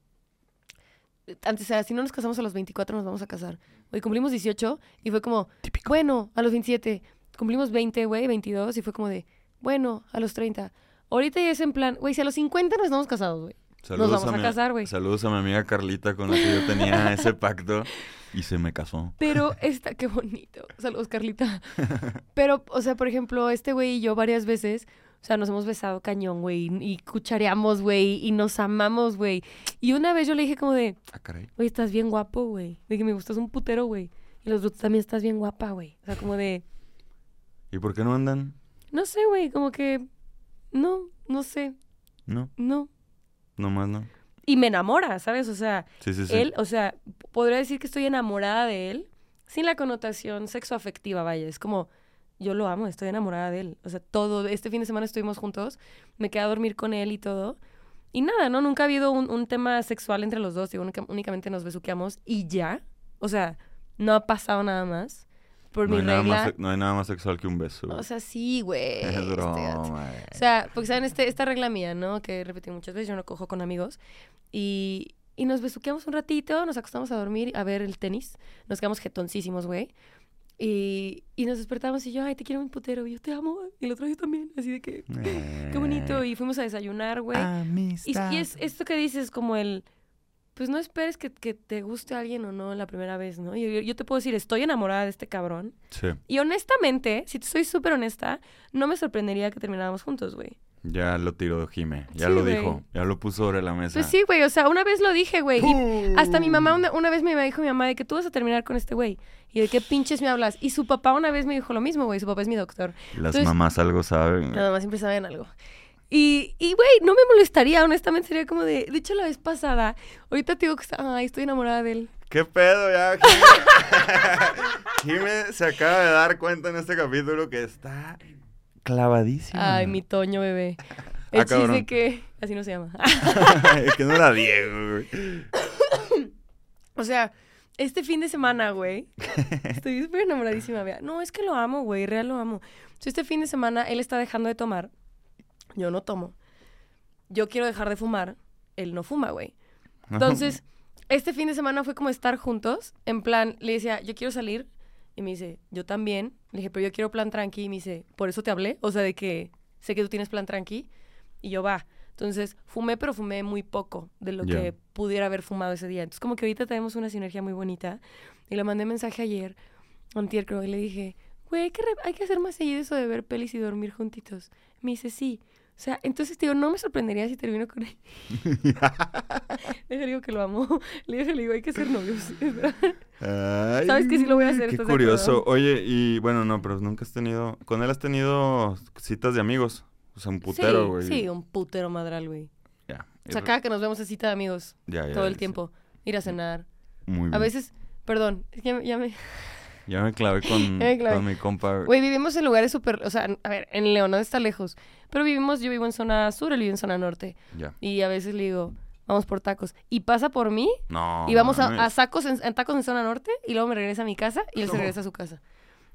Antes era, si no nos casamos a los 24 nos vamos a casar. Hoy cumplimos 18 y fue como, bueno, a los 27. Cumplimos 20, güey, 22 y fue como de, bueno, a los 30. Ahorita ya es en plan, güey, si a los 50 nos estamos casados, güey. Saludos vamos a mi- casar, güey. Saludos a mi amiga Carlita con la que yo tenía <laughs> ese pacto y se me casó. Pero está, qué bonito. Saludos, Carlita. <laughs> Pero, o sea, por ejemplo, este güey y yo varias veces, o sea, nos hemos besado cañón, güey, y, cuchareamos, güey, y nos amamos, güey. Y una vez yo le dije como de, Ah, caray. güey, estás bien guapo, güey. De que me gustas un putero, güey. Y los otros también estás bien guapa, güey. O sea, como de, ¿Y por qué no andan? no sé, güey, como que No, no sé, No, no. nomás no. Y me enamora, ¿sabes? O sea, Sí, sí, sí. él, o sea, podría decir que estoy enamorada de él sin la connotación sexoafectiva, vaya. Es como, yo lo amo, estoy enamorada de él. O sea, todo, este fin de semana estuvimos juntos, me quedé a dormir con él y todo. Y nada, ¿no? Nunca ha habido un, un tema sexual entre los dos, digo, única- únicamente nos besuqueamos y ya. O sea, no ha pasado nada más. Por no, mi hay nada regla. más, no hay nada más sexual que un beso. O sea, sí, güey. <laughs> es este broma. O sea, porque saben, este, esta regla mía, ¿no? Que he repetido muchas veces, yo no cojo con amigos. Y, y nos besuqueamos un ratito, nos acostamos a dormir, a ver el tenis. Nos quedamos jetoncísimos, güey. Y, y nos despertamos y yo, ay, te quiero un putero. Y yo, te amo. Y el otro yo también. Así de que, qué bonito. Eh, Y fuimos a desayunar, güey. Y, y es esto que dices, como el, pues no esperes que, que te guste a alguien o no la primera vez, ¿no? Yo, yo- te puedo decir, estoy enamorada de este cabrón. Sí, Y honestamente, si te soy súper honesta, no me sorprendería que termináramos juntos, güey. ya lo tiró Jime. Ya Sí, lo güey. dijo. Ya lo puso sobre la mesa. Pues sí, güey, o sea, una vez lo dije, güey. y hasta mi mamá una, una vez me dijo mi mamá de que tú vas a terminar con este güey. Y de qué pinches me hablas. Y su papá una vez me dijo lo mismo, güey. Su papá es mi doctor. Las Entonces- mamás algo saben. Nada más siempre saben algo. Y, y, güey, no me molestaría, honestamente, sería como de... De hecho, la vez pasada, ahorita te digo que ay, estoy enamorada de él. ¿Qué pedo ya? Jime <laughs> se acaba de dar cuenta en este capítulo que está clavadísimo. Ay, mi Toño, bebé. <laughs> El Ah, chiste que... Así no se llama. <laughs> es que no era Diego, güey. <coughs> O sea, este fin de semana, güey. Estoy súper enamoradísima, vea. No, es que lo amo, güey. Real lo amo. So, este fin de semana él está dejando de tomar. Yo no tomo. Yo quiero dejar de fumar. Él no fuma, güey. Entonces, este fin de semana fue como estar juntos. En plan, le decía, yo quiero salir. Y me dice, yo también. Le dije, pero yo quiero plan tranqui. Y me dice, por eso te hablé. O sea, de que sé que tú tienes plan tranqui. Y yo, va. Entonces, fumé, pero fumé muy poco de lo que pudiera haber fumado ese día. Entonces, como que ahorita tenemos una sinergia muy bonita. Y le mandé mensaje ayer, antier creo, y le dije, güey, hay que, re- hay que hacer más seguido eso de ver pelis y dormir juntitos. Me dice, sí. O sea, entonces, te digo, no me sorprendería si termino con él. <laughs> Le digo que lo amo. <laughs> Le dije, le digo, hay que ser novios. <laughs> Ay, Sabes que sí lo voy a hacer, Qué ¿estás de curioso. Oye, y bueno, no, pero nunca has tenido. Con él has tenido citas de amigos. O sea, un putero, sí, güey. sí, un putero madral, güey. Ya. O sea, cada que nos vemos es cita de amigos. Ya, todo el tiempo. Ir a cenar. sí. Muy bien. A veces, perdón, es que ya, me- ya me... Clavé con, <laughs> Ya me clavé. con mi compa. Güey, vivimos en lugares súper... O sea, a ver, en León no está lejos. Pero vivimos, yo vivo en zona sur, él vive en zona norte. Ya. Y a veces le digo, vamos por tacos. Y pasa por mí No. y vamos a, a sacos en, tacos en zona norte y luego me regresa a mi casa y él se regresa a su casa.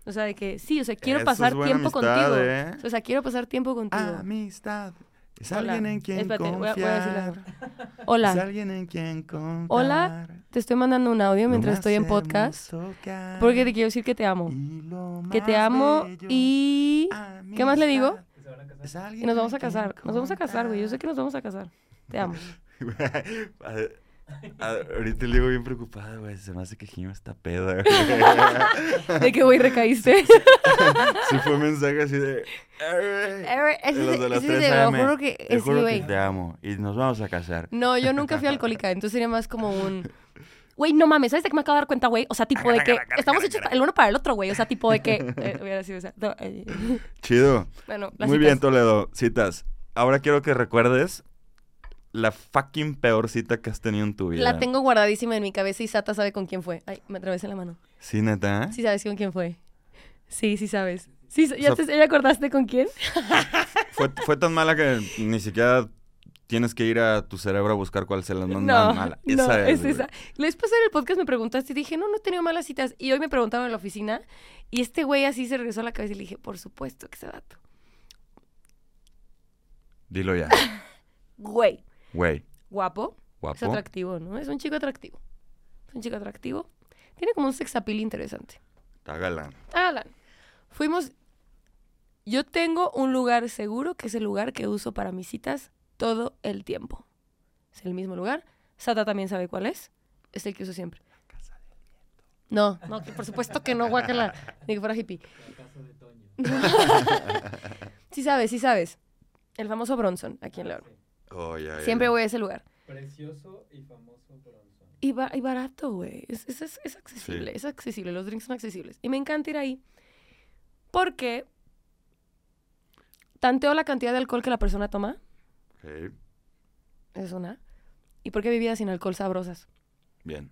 O sea, de que sí, o sea, quiero Eso pasar tiempo amistad, contigo. ¿eh? O sea, quiero pasar tiempo contigo. Amistad. Es Hola. alguien en quien Espérate, voy a- voy a. Hola. Es alguien en quien contar. Hola, Te estoy mandando un audio mientras estoy en podcast. que Porque te quiero decir que te amo. Que te amo y... ¿Qué más le digo? Y nos vamos a casar. Nos vamos a casar, güey. Yo sé que nos vamos a casar. Te amo. <laughs> A- a- Ahorita le digo bien preocupada, güey. Se me hace que Jim está peda, güey. <laughs> ¿De qué güey recaíste? Sí fue mensaje así de... De los de las ese 3 te lo AM. juro que Te juro que güey. te amo y nos vamos a casar. No, yo nunca fui alcohólica, entonces sería más como un... Güey, no mames, ¿sabes de qué me acabo de dar cuenta, güey? O sea, tipo de que estamos hechos el uno para el otro, güey. O sea, tipo de que... eh, <laughs> hubiera sido, Chido. bueno, Muy bien. Toledo. Citas. Ahora quiero que recuerdes la fucking peor cita que has tenido en tu vida. La tengo guardadísima en mi cabeza y Sata sabe con quién fue. Ay, me atravesé la mano. Sí, neta. Sí sabes con quién fue. Sí, sí sabes. Sí, ¿ya, O sea, te, ¿ya acordaste con quién? <laughs> Fue, fue tan mala que ni siquiera tienes que ir a tu cerebro a buscar cuál es la más No, mala. no, Esa es, güey. esa. Vez pasada en el podcast me preguntaste y dije, no, no he tenido malas citas. Y hoy me preguntaron en la oficina y este güey así se regresó a la cabeza y le dije, por supuesto que ese dato. Dilo ya. <laughs> Güey, Güey. guapo, es Guapo. atractivo, ¿no? Es un chico atractivo. Es un chico atractivo. Tiene como un sex appeal interesante. Está galán. Alan, fuimos... Yo tengo un lugar seguro que es el lugar que uso para mis citas todo el tiempo. Es el mismo lugar. Sata también sabe cuál es. Es el que uso siempre. No, no, que por supuesto que no, guácala. Ni que fuera hippie. <laughs> sí sabes, sí sabes. El famoso Bronson, aquí en León. Oh, ya, ya, Siempre ya. voy a ese lugar. Precioso y famoso bronzón. Y, ba- y barato, güey. Es, es, es- es accesible, Sí. es accesible. Los drinks son accesibles. Y me encanta ir ahí. Porque tanteo la cantidad de alcohol que la persona toma. Ok, Es una. Y por qué bebidas sin alcohol sabrosas. Bien.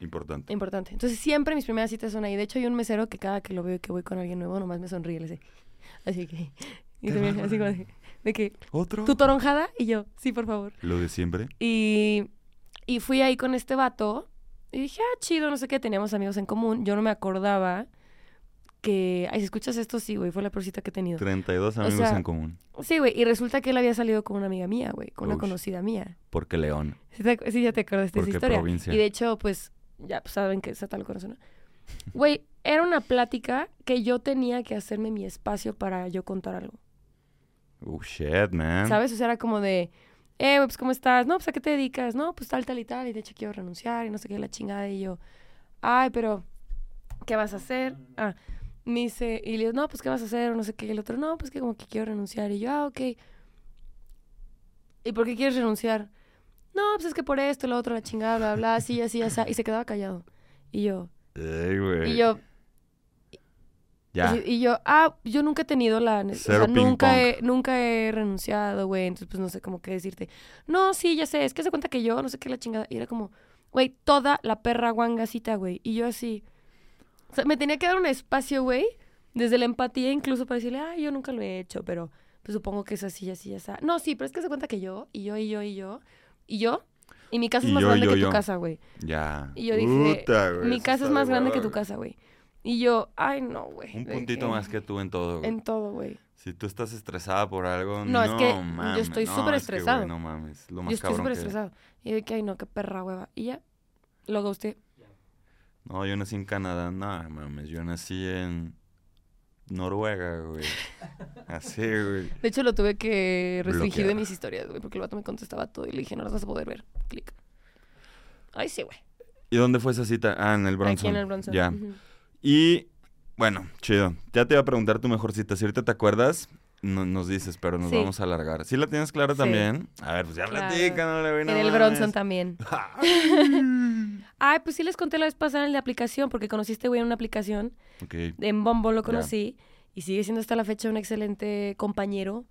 Importante. Importante. Entonces, siempre mis primeras citas son ahí. De hecho, hay un mesero que cada que lo veo que voy con alguien nuevo, nomás me sonríe. Le dice, así que. Y me- así como de, que, ¿Otro? ¿tu toronjada? Y yo, sí, por favor. Lo de siempre. Y, y fui ahí con este vato. Y dije, ah, chido, no sé qué. Teníamos amigos en común. Yo no me acordaba que. Ay, si escuchas esto, sí, güey. Fue la peor cita que he tenido. 32 amigos sea, en común. Sí, güey. Y resulta que él había salido con una amiga mía, güey. Con una conocida mía. Porque León. Sí, te- sí, ya te acordaste de esa historia. provincia. Y de hecho, pues, ya pues, saben que esa tal corazón. Güey, era una plática que yo tenía que hacerme mi espacio para yo contar algo. Oh, shit, man. ¿Sabes? O sea, era como de, eh, pues, ¿cómo estás? No, pues, ¿a qué te dedicas? No, pues, tal, tal y tal. Y de hecho, quiero renunciar y no sé qué, la chingada. Y yo, ay, pero, ¿qué vas a hacer? Ah, me dice, y le digo, no, pues, ¿qué vas a hacer? O no sé qué. Y el otro, no, pues, que como que quiero renunciar. Y yo, ah, ok. ¿Y por qué quieres renunciar? No, pues, es que por esto, lo otro, la chingada, bla, bla, así, así, así. Y se quedaba callado. Y yo, güey. y yo, Ya. Y yo, ah, yo nunca he tenido la... O Cero sea, nunca he, nunca he renunciado, güey. Entonces, pues, no sé cómo qué decirte. No, sí, ya sé. Es que se cuenta que yo, no sé qué, la chingada. Y era como, güey, toda la perra guangacita, güey. Y yo así... O sea, me tenía que dar un espacio, güey. Desde la empatía incluso para decirle, ah, yo nunca lo he hecho, pero pues supongo que es así, así, así. No, sí, pero es que se cuenta que yo, y yo, y yo, y yo, y yo. Y mi casa es más yo, grande yo, que yo. tu casa, güey. Ya. Y yo dije, Puta, güey, Mi casa es más grande que tu casa, güey. Y yo, ay, no, güey. Un puntito más que tú en todo, güey. En todo, güey. Si tú estás estresada por algo, No, no, es que yo mames. estoy No, súper es que, estresado. no mames, lo más Yo estoy súper estresado. Y de que, ay, no, qué perra hueva. Y ya, luego usted. No, yo nací en Canadá, no mames, yo nací en Noruega, güey. <laughs> Así, güey. De hecho, lo tuve que restringir de mis historias, güey, porque el vato me contestaba todo y le dije, no las vas a poder ver. Clic. Ay, sí, güey. ¿Y dónde fue esa cita? Ah, en el Bronson. Aquí en el Bronson. Ya. Y, bueno, chido. Ya te iba a preguntar tu mejor cita. Si ahorita te acuerdas, no- nos dices, pero nos Sí. vamos a alargar. ¿Sí la tienes clara Sí. también? A ver, pues ya Claro. platica, no le voy En el Bronson también. <laughs> <laughs> Ay, pues sí les conté la vez pasada en la aplicación, porque este güey en una aplicación. En Bombo lo conocí. Y sigue siendo hasta la fecha un excelente compañero.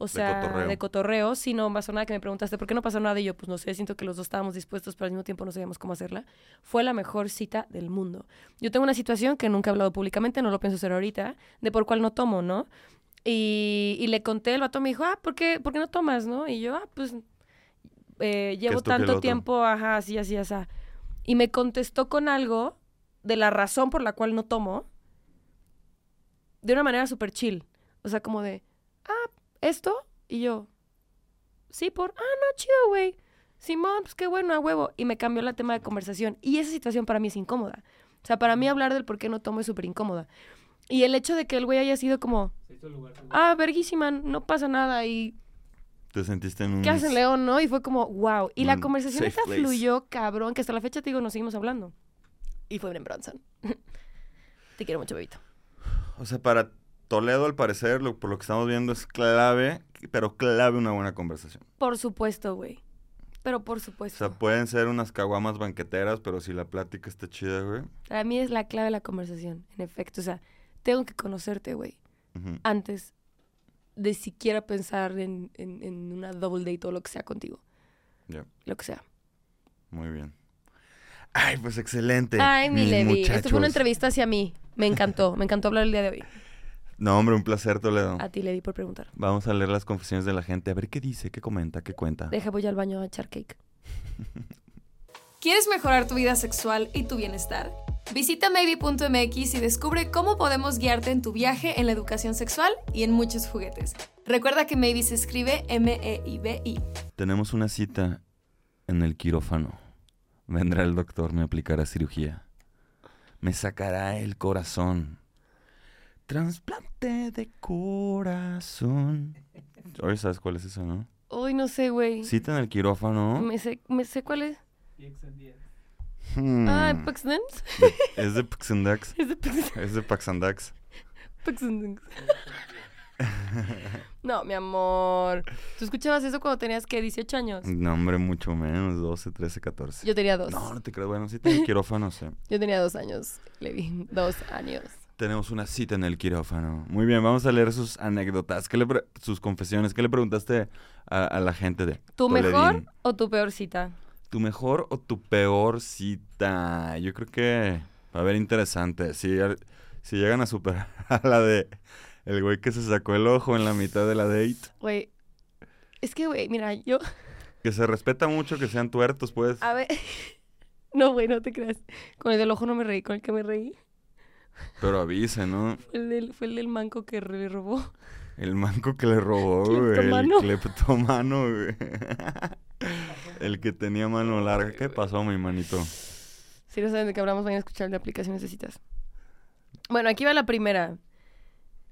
O De sea, cotorreo. de cotorreo. Si no pasó nada que me preguntaste, ¿por qué no pasó nada? Y yo, pues no sé, siento que los dos estábamos dispuestos, pero al mismo tiempo no sabíamos cómo hacerla. Fue la mejor cita del mundo. Yo tengo una situación que nunca he hablado públicamente, no lo pienso hacer ahorita, de por cuál no tomo, ¿no? Y, y le conté, el vato me dijo, ah, ¿por qué, ¿por qué no tomas, no? Y yo, ah, pues eh, llevo tanto tiempo, ajá, así, así, así. Y me contestó con algo de la razón por la cual no tomo, de una manera súper chill. O sea, como de, ah, ¿esto? Y yo, sí, por, ah, no, chido, güey. Simón, pues qué bueno, a huevo. Y me cambió el tema de conversación. Y esa situación para mí es incómoda. O sea, para mí hablar del por qué no tomo es súper incómoda. Y el hecho de que el güey haya sido como, ah, verguísima, no pasa nada. Y Te sentiste en un... ¿qué hacen, León? ¿No? Y fue como, wow. Y la conversación place. fluyó, cabrón, que hasta la fecha te digo, nos seguimos hablando. Y fue Bren Bronson. <laughs> te quiero mucho, bebito. O sea, para Toledo, al parecer, lo- por lo que estamos viendo, es clave, pero clave una buena conversación. Por supuesto, güey. Pero por O supuesto. sea, pueden ser unas caguamas banqueteras, pero si la plática está chida, güey. Para mí es la clave de la conversación, en efecto. O sea, tengo que conocerte, güey, antes de siquiera pensar en, en- en una double date o lo que sea contigo. Ya, Lo que sea. muy bien. Ay, pues excelente. Ay, mi Levi. Esto fue una entrevista hacia mí. Me encantó. Me encantó hablar el día de hoy. No, hombre, un placer, Toledo. A ti, Levi, por preguntar. Vamos a leer las confesiones de la gente, a ver qué dice, qué comenta, qué cuenta. Deja, voy al baño a echar cake. <laughs> ¿Quieres mejorar tu vida sexual y tu bienestar? Visita maybe.mx y descubre cómo podemos guiarte en tu viaje en la educación sexual y en muchos juguetes. Recuerda que Maybe se escribe M-E-I-B-I. Tenemos una cita en el quirófano. Vendrá el doctor, me aplicará cirugía. Me sacará el corazón. Trasplante de corazón. Oye, ¿sabes cuál es eso, no? Uy, no sé, güey. Cita en el quirófano. Me sé, me sé cuál es. Hmm. Ah, Paxdance. De- <laughs> es de Paxandax. <laughs> Es de Paxdance. Es de Paxandax. <laughs> Paxdance. No, mi amor. ¿Tú escuchabas eso cuando tenías que 18 años? No, hombre, mucho menos. 12, 13, 14. Yo tenía dos. No, no te creo. Bueno, en el quirófano, sí. Yo tenía dos años, Levi. Dos años. Tenemos una cita en el quirófano. Muy bien, vamos a leer sus anécdotas, ¿Qué le pre- sus confesiones. ¿Qué le preguntaste a, a la gente de ¿Tu Toledín? mejor o tu peor cita? ¿Tu mejor o tu peor cita? Yo creo que va a haber interesante. Si, si llegan a superar <laughs> a la de el güey que se sacó el ojo en la mitad de la date, Güey, es que, güey, mira, yo... <laughs> que se respeta mucho que sean tuertos, pues. A ver... <laughs> No, güey, no te creas. Con el del ojo no me reí, con el que me reí Pero avise, ¿no? fue el del, fue el del manco que le robó. El manco que le robó, güey. El Cleptomano. güey. <laughs> El que tenía mano larga. ¿Qué pasó, mi manito? Si no saben de qué hablamos, vayan a escuchar el de aplicaciones de citas. Bueno, aquí va la primera.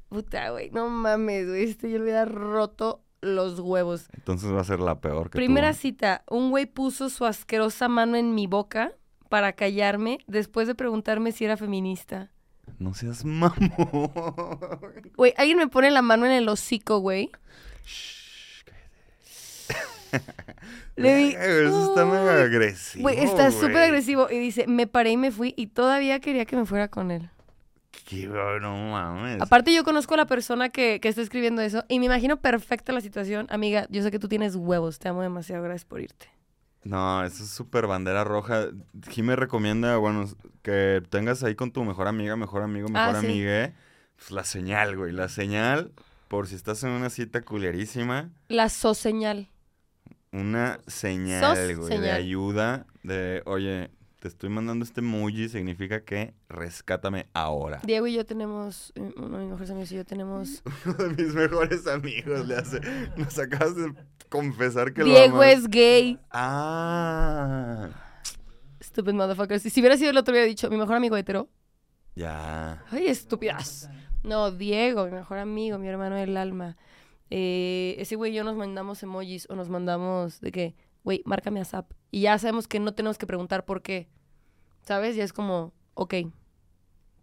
Puta, güey, no mames, güey. Este yo le hubiera roto los huevos. Entonces va a ser la peor que Primera cita, un güey puso su asquerosa mano en mi boca para callarme después de preguntarme si era feminista. No seas mamón. <laughs> Güey, alguien me pone la mano en el hocico, güey. Shh, Le di... Eso está mega agresivo. Güey, está súper agresivo. Y dice, me paré y me fui y todavía quería que me fuera con él. Qué no mames. Aparte, yo conozco a la persona que, que está escribiendo eso y me imagino perfecta la situación. Amiga, yo sé que tú tienes huevos. Te amo demasiado. Gracias por irte. No, eso es súper bandera roja. Jimmy recomienda, bueno, que tengas ahí con tu mejor amiga, mejor amigo, mejor Ah, sí. amigue, pues la señal, güey. La señal, por si estás en una cita culerísima, La soseñal. una señal, Sos güey, de señal. ayuda, de, oye, te estoy mandando este emoji, significa que rescátame ahora. Diego y yo tenemos, eh, uno de mis mejores amigos y yo tenemos... <laughs> Uno de mis mejores amigos le hace, nos acabas de confesar que lo Diego es gay. Ah, Stupid motherfuckers. Y si hubiera sido el otro, hubiera dicho, mi mejor amigo hetero. ya. Ay, estúpidas. No, Diego, mi mejor amigo, mi hermano del alma. Eh, ese güey y yo nos mandamos emojis o nos mandamos de que, güey, márcame a Zap. Y ya sabemos que no tenemos que preguntar por qué. ¿Sabes? Ya es como, ok,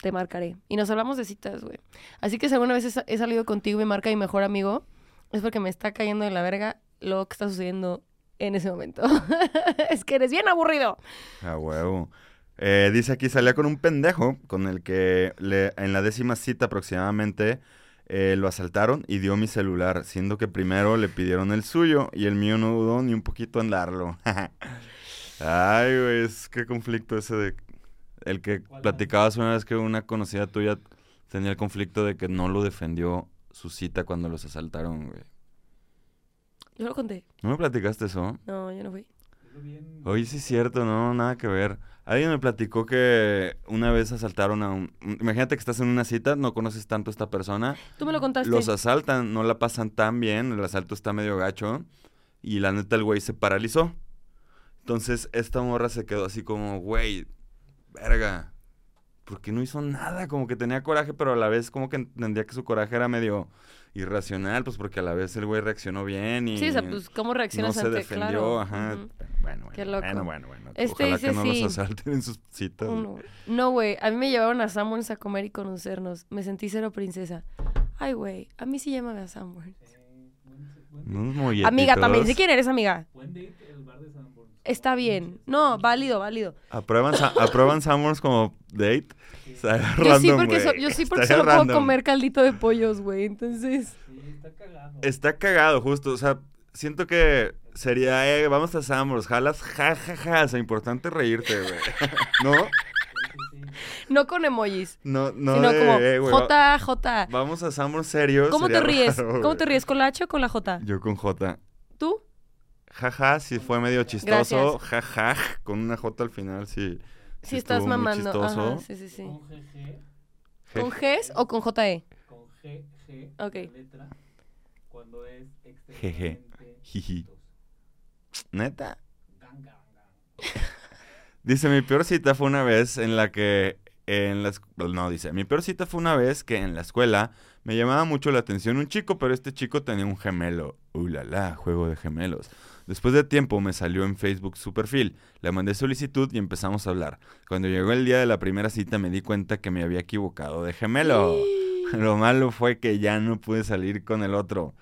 te marcaré. Y nos hablamos de citas, güey. Así que si alguna vez he, sa- he salido contigo y me marca mi mejor amigo, es porque me está cayendo de la verga lo que está sucediendo en ese momento. <laughs> es que eres bien aburrido. A huevo. Eh, dice aquí, salía con un pendejo con el que le- en la décima cita aproximadamente eh, lo asaltaron y dio mi celular, siendo que primero le pidieron el suyo y el mío no dudó ni un poquito en darlo. <laughs> Ay, güey, es qué conflicto ese de... El que platicabas una vez que una conocida tuya tenía el conflicto de que no lo defendió su cita cuando los asaltaron, güey. Yo lo conté. ¿No me platicaste eso? No, yo no fui. Oye, sí es cierto, no, nada que ver. Alguien me platicó que una vez asaltaron a un... Imagínate que estás en una cita, no conoces tanto a esta persona, Tú me lo contaste. los asaltan, no la pasan tan bien, el asalto está medio gacho, y la neta el güey se paralizó. Entonces esta morra se quedó así como, güey, verga, ¿por qué no hizo nada? Como que tenía coraje, pero a la vez como que entendía que su coraje era medio irracional, pues porque a la vez el güey reaccionó bien y... Sí, o sea, pues, ¿cómo no reaccionas se ante defendió, claro? ajá. Ujú. Bueno, bueno, Qué loco. bueno, bueno, bueno. Este Ojalá dice que no sí. los asalten en sus citas. Uno. No, güey, a mí me llevaron a Sanborns a comer y conocernos. Me sentí cero princesa. Ay, güey, a mí sí llámame a Sanborns. Molletitos. Amiga, también, si quién eres, amiga. Buen date el bar de Sanborns. Está bien. No, válido, válido. ¿Aprueban, ¿aprueban Summers como date? Yo sí porque, so- yo sí porque solo puedo comer caldito de pollos, güey. Entonces, Sí, está cagado. Está cagado, justo. O sea, siento que sería, eh, vamos a Summers, jalas, ja, ja, ja. O sea, importante reírte, güey. <laughs> ¿No? no con emojis, No, no sino de, como eh, güey, va- J, J. Vamos a Summers serios. ¿Cómo te ríes? raro, ¿Cómo te ríes? ¿Con la H o con la J? Yo con J. ¿Tú? Jaja, sí fue medio chistoso. Jaja, con una J al final, sí. Sí, estás estuvo muy mamando. chistoso. Ajá, sí, sí, sí. Con GG, ¿Con Gs o con JE? con GG, Ok. la letra, cuando es Jeje. extremadamente <laughs> Jiji. ¿Neta? Dice, mi peor cita fue una vez en la que en las no dice, mi peor cita fue una vez que en la escuela me llamaba mucho la atención un chico, pero este chico tenía un gemelo. Uh, la, la, juego de gemelos. Después de tiempo me salió en Facebook su perfil. Le mandé solicitud y empezamos a hablar. Cuando llegó el día de la primera cita me di cuenta que me había equivocado de gemelo. <laughs> Lo malo fue que ya no pude salir con el otro,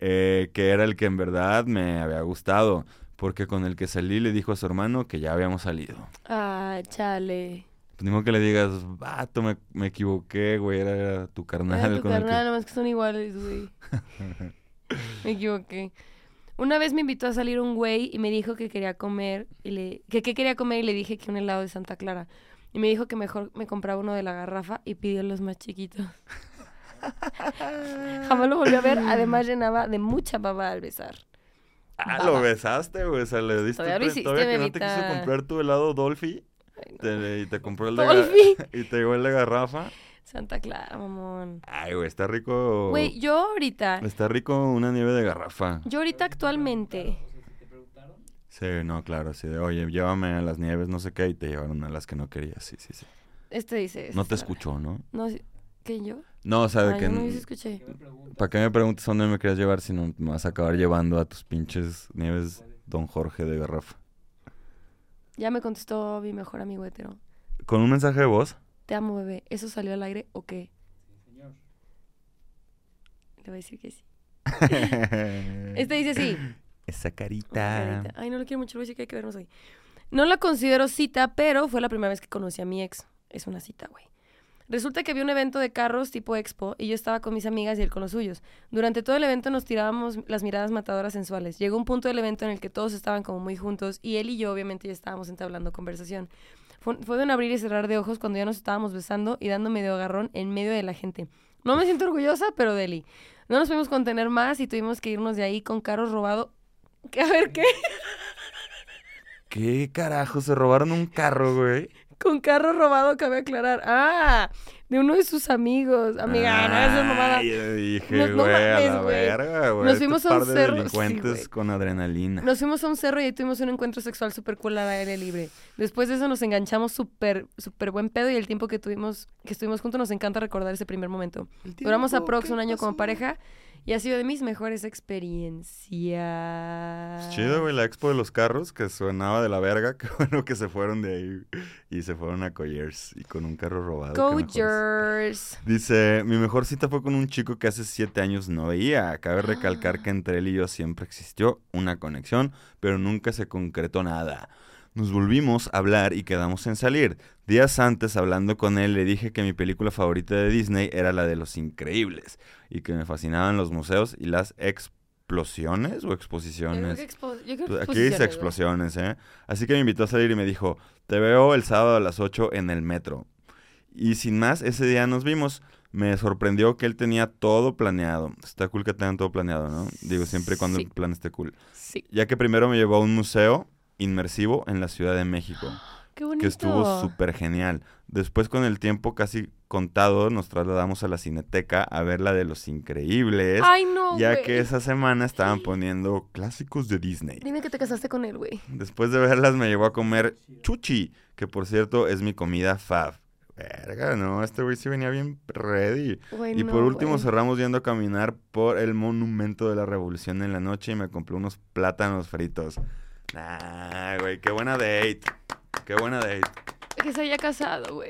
eh, que era el que en verdad me había gustado, porque con el que salí le dijo a su hermano que ya habíamos salido. Ah, chale. Pues ni modo que le digas, vato, me, me equivoqué, güey, era tu carnal. Era tu con el que-". carnal, nomás que son iguales, güey. <laughs> me equivoqué. Una vez me invitó a salir un güey y me dijo que quería comer y le que qué quería comer y le dije que un helado de Santa Clara. Y me dijo que mejor me compraba uno de la garrafa y pidió los más chiquitos. <laughs> Jamás lo volví a ver, además llenaba de mucha baba al besar. Ah, Baba. lo besaste, güey. O sea, le diste. Todavía lo hiciste, todavía que no te quiso comprar tu helado Dolphy. Ay, no. te- y te compró el de. <laughs> <laughs> Y te llegó el de garrafa. Santa Clara, mamón. Ay, güey, está rico. Güey, yo ahorita, Está rico una nieve de garrafa. yo ahorita actualmente, Sí, no, claro, sí. De, oye, llévame a las nieves, no sé qué, y te llevaron a las que no querías. Sí, sí, sí. este dice... No te escuchó, ¿no? No, ¿qué yo? No, o sea, de Ay, que. yo no sí escuché. ¿Para qué me preguntas dónde me querías llevar si no me vas a acabar llevando a tus pinches nieves Don Jorge de garrafa? Ya me contestó mi mejor amigo hetero. ¿Con un mensaje de voz? Te amo, bebé. ¿Eso salió al aire o qué? Le voy a decir que sí. <laughs> Este dice sí. Esa carita. carita. Ay, no lo quiero mucho, le voy a decir que hay que vernos hoy. No la considero cita, pero fue la primera vez que conocí a mi ex. Es una cita, güey. Resulta que había un evento de carros tipo expo y yo estaba con mis amigas y él con los suyos. Durante todo el evento nos tirábamos las miradas matadoras sensuales. Llegó un punto del evento en el que todos estaban como muy juntos y él y yo obviamente ya estábamos entablando conversación. Fue, de un abrir y cerrar de ojos cuando ya nos estábamos besando y dando medio agarrón en medio de la gente. No me siento orgullosa, pero Deli. No nos pudimos contener más y tuvimos que irnos de ahí con carros robado. A ver, ¿qué? ¿Qué carajo? Se robaron un carro, güey. Con carro robado, cabe aclarar. Ah, de uno de sus amigos. Amiga, no hagas esa mamada. Ay, yo dije, No- no güey, a mames, la güey. verga, güey. Nos este fuimos a par un de cerro- sí, delincuentes güey. con adrenalina. Nos fuimos a un cerro y ahí tuvimos un encuentro sexual súper cool al aire libre. Después de eso nos enganchamos súper, súper buen pedo y el tiempo que tuvimos, que estuvimos juntos nos encanta recordar ese primer momento. Duramos aprox un año como pareja y ha sido de mis mejores experiencias. Pues Chido, güey, la expo de los carros que sonaba de la verga. <laughs> Qué bueno que se fueron de ahí y se fueron a Coyers y con un carro robado. Coachers. Dice, mi mejor cita fue con un chico que hace siete años no veía. Cabe recalcar que entre él y yo siempre existió una conexión, pero nunca se concretó nada. Nos volvimos a hablar y quedamos en salir. Días antes, hablando con él, le dije que mi película favorita de Disney era la de Los Increíbles y que me fascinaban los museos y las explosiones o Yo creo exposiciones. que expo- yo creo que Pues Aquí dice exposiciones, explosiones, ¿eh? Así que me invitó a salir y me dijo, te veo el sábado a las 8 en el metro. Y sin más, ese día nos vimos. Me sorprendió que él tenía todo planeado. Está cool que tengan todo planeado, ¿no? Digo, siempre y cuando Sí. el plan esté cool. Sí. Ya que primero me llevó a un museo inmersivo en la Ciudad de México, <gasps> Qué bonito. que estuvo súper genial. Después, con el tiempo casi contado, nos trasladamos a la Cineteca a ver la de Los Increíbles, Ay, no, ya que esa semana estaban <gasps> poniendo clásicos de Disney. Dime que te casaste con él, güey. Después de verlas me llevó a comer chuchi, que por cierto es mi comida fab. Verga, no, este güey sí venía bien ready. Y por último cerramos yendo a caminar por el monumento de la revolución en la noche y me compré unos plátanos fritos. Nah, güey, qué buena date. Qué buena date. Que se haya casado, güey.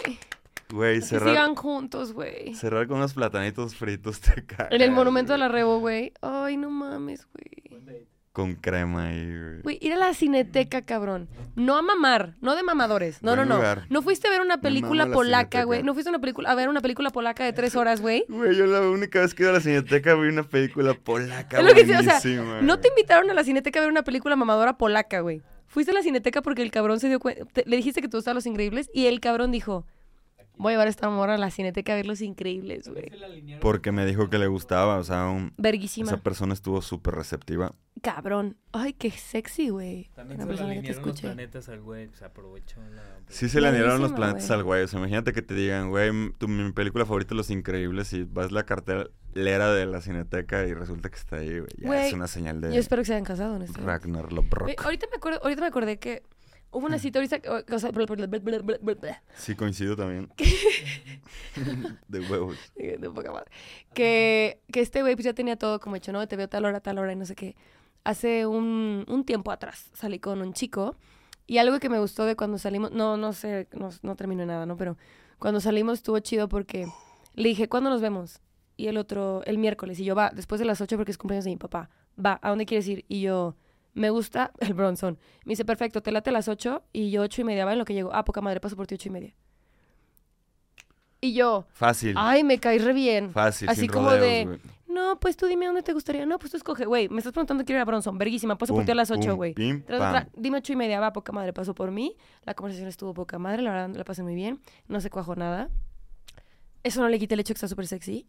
Güey, Que cerrar, sigan juntos, güey. cerrar con unos platanitos fritos te cagas. En el monumento de la. Rebo, güey. Ay, no mames, güey. Con crema ahí, güey. Güey, ir a la cineteca, cabrón. No a mamar, no de mamadores. No, Buen no, no. lugar. No fuiste a ver una película polaca, güey. No fuiste a, una película, a ver una película polaca de tres horas, güey. <laughs> Güey, yo la única vez que ido a la cineteca vi una película polaca Es lo que te- o sea, No te invitaron a la cineteca a ver una película mamadora polaca, güey. Fuiste a la cineteca porque el cabrón se dio cuenta. te- Le dijiste que tú estabas Los Increíbles y el cabrón dijo: Voy a llevar a esta morra a la cineteca a ver Los Increíbles, güey. Porque me dijo que le gustaba, o sea, un- Verguísima. esa persona estuvo súper receptiva. Cabrón. Ay, qué sexy, güey. También Una se le alinearon los planetas al güey, pues aprovechó la... Sí se le alinearon los planetas güey. al güey. O sea, imagínate que te digan, güey, tu, mi película favorita es Los Increíbles y vas a la cartelera de la cineteca y resulta que está ahí, güey. Ya Güey, es una señal de Yo espero que se hayan casado, honestamente. Ragnar Lodbrok. ahorita me acuerdo, ahorita me acordé que hubo una cita ahorita, o- sea, Sí, coincido también. <laughs> <laughs> de huevos. <laughs> de poca madre, que, que este güey pues ya tenía todo como hecho, ¿no? Te veo tal hora, tal hora y no sé qué. Hace un, un tiempo atrás salí con un chico y algo que me gustó de cuando salimos, no, no sé, no, no terminó nada, ¿no? Pero cuando salimos estuvo chido porque le dije, ¿cuándo nos vemos? Y el otro, el miércoles, y yo, va, después de las 8 porque es cumpleaños de mi papá. Va, ¿a dónde quieres ir? Y yo, me gusta <laughs> el bronzón. Me dice, perfecto, te late a las 8 y yo 8 y media, ¿va? En lo que llego. Ah, poca madre, paso por ti 8 y media. Y yo, Fácil. ay, me caí re bien. Fácil, así sin como rodeos, de-. No, pues tú dime dónde te gustaría. No, pues tú escoge, güey. Me estás preguntando quiero ir a Bronson. Verguísima, paso por ti a las pum, 8, güey. Dime ocho y media, va, poca madre, pasó por mí. La conversación estuvo poca madre, la verdad la pasé muy bien. No se cuajó nada. Eso no le quita el hecho que está súper sexy.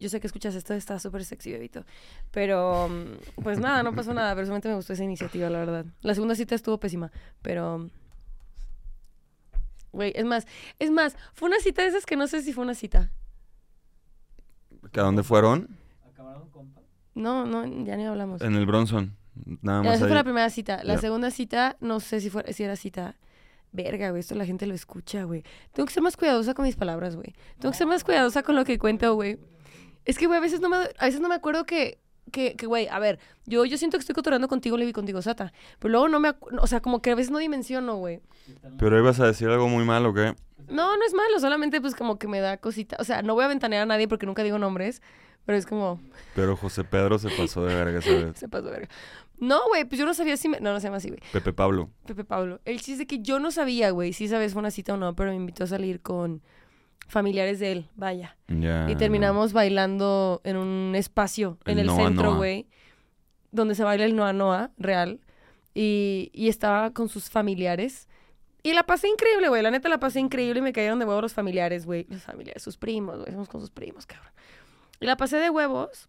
Yo sé que escuchas esto, está súper sexy, bebito. Pero, mm, pues nada, no pasó nada. Personalmente me gustó esa iniciativa, la verdad. La segunda cita estuvo pésima, pero... Güey, es más, es más, fue una cita de esas que no sé si fue una cita. ¿Que ¿A dónde fueron? ¿Acabaron compa? No, no, ya ni hablamos. En el Bronson. Nada más Esa ahí. fue la primera cita. La segunda cita, no sé si, fue, si era cita. Verga, güey, esto la gente lo escucha, güey. Tengo que ser más cuidadosa con mis palabras, güey. Tengo que ser más cuidadosa con lo que cuento, güey. Es que, güey, a veces no me, a veces no me acuerdo que, que, que, güey, a ver, yo, yo siento que estoy cotorreando contigo, Levi, contigo, Sata. Pero luego no me, o sea, como que a veces no dimensiono, güey. Pero ibas a decir algo muy malo, ¿qué? No, no es malo, solamente pues como que me da cosita. O sea, no voy a ventanear a nadie porque nunca digo nombres, pero es como, Pero José Pedro se pasó de verga esa vez. <laughs> se pasó verga. No, güey, pues yo no sabía si me... No, no se llama así, güey. Pepe Pablo. Pepe Pablo. El chiste es que yo no sabía, güey, si sabes fue una cita o no, pero me invitó a salir con familiares de él, vaya. Ya. Y terminamos bailando en un espacio en El el Noa centro, güey, donde se baila el Noa Noa real. Y, y estaba con sus familiares. Y la pasé increíble, güey. La neta la pasé increíble y me cayeron de huevos los familiares, güey. Los familiares, sus primos, güey. Somos con sus primos, cabrón. Y la pasé de huevos.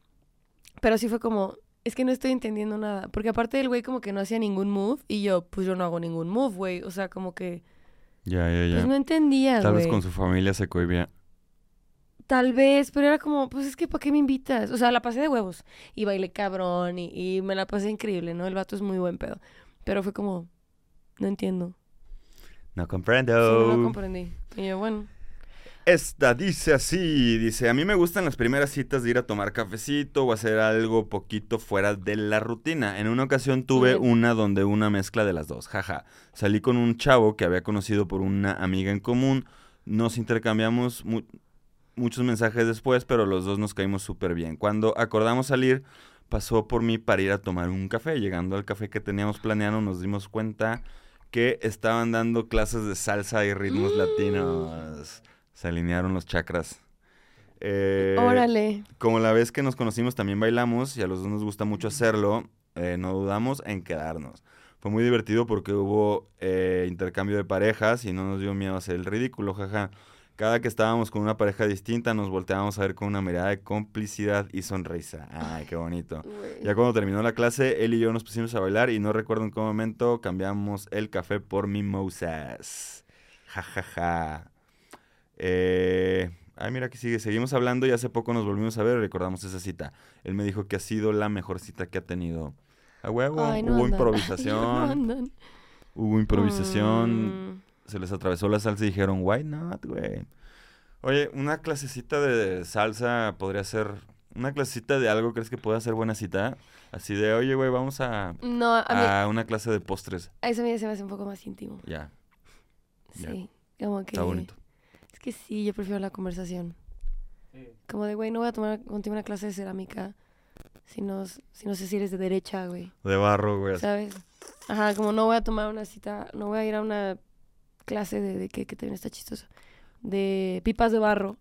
Pero sí fue como, es que no estoy entendiendo nada. Porque aparte del güey como que no hacía ningún move. Y yo, pues yo no hago ningún move, güey. O sea, como que, Ya, ya, ya. pues no entendía, Tal vez con su familia se cohibía. Tal vez, pero era como, pues es que ¿para qué me invitas? O sea, la pasé de huevos. Y bailé cabrón y, y me la pasé increíble, ¿no? El vato es muy buen pedo. Pero fue como, no entiendo. No Sí, comprendo. no lo comprendí. Y yo, bueno. Esta dice así, dice, a mí me gustan las primeras citas de ir a tomar cafecito o hacer algo poquito fuera de la rutina. En una ocasión tuve una donde una mezcla de las dos, jaja. Salí con un chavo que había conocido por una amiga en común, nos intercambiamos mu- muchos mensajes después, pero los dos nos caímos súper bien. Cuando acordamos salir, pasó por mí para ir a tomar un café. Llegando al café que teníamos planeado, nos dimos cuenta que estaban dando clases de salsa y ritmos Mm. latinos. Se alinearon los chakras. Eh, Órale. Como la vez que nos conocimos también bailamos y a los dos nos gusta mucho hacerlo, eh, no dudamos en quedarnos. Fue muy divertido porque hubo eh, intercambio de parejas y no nos dio miedo hacer el ridículo, jaja. Cada que estábamos con una pareja distinta nos volteábamos a ver con una mirada de complicidad y sonrisa. Ay, qué bonito. Ya cuando terminó la clase, él y yo nos pusimos a bailar y no recuerdo en qué momento cambiamos el café por mimosas. Ja, ja, ja. Eh, ay, mira que sigue. Seguimos hablando y hace poco nos volvimos a ver y recordamos esa cita. Él me dijo que ha sido la mejor cita que ha tenido. A huevo, Ay, no hubo <laughs> improvisación. No. Hubo improvisación. Mm. Se les atravesó la salsa y dijeron, why not, güey. Oye, una clasecita de salsa podría ser. Una clasecita de algo, ¿crees que pueda ser buena cita? Así de, oye, güey, vamos a, No, a mí, a una clase de postres. a eso a mí se me hace un poco más íntimo. Ya, Ya. Sí, como que... está bonito. Que sí, yo prefiero la conversación. Como de, güey, no voy a tomar contigo una clase de cerámica si no, si no sé si eres de derecha, güey. De barro, güey. ¿Sabes? Ajá, como no voy a tomar una cita, no voy a ir a una clase de, de que, que también está chistoso. De pipas de barro.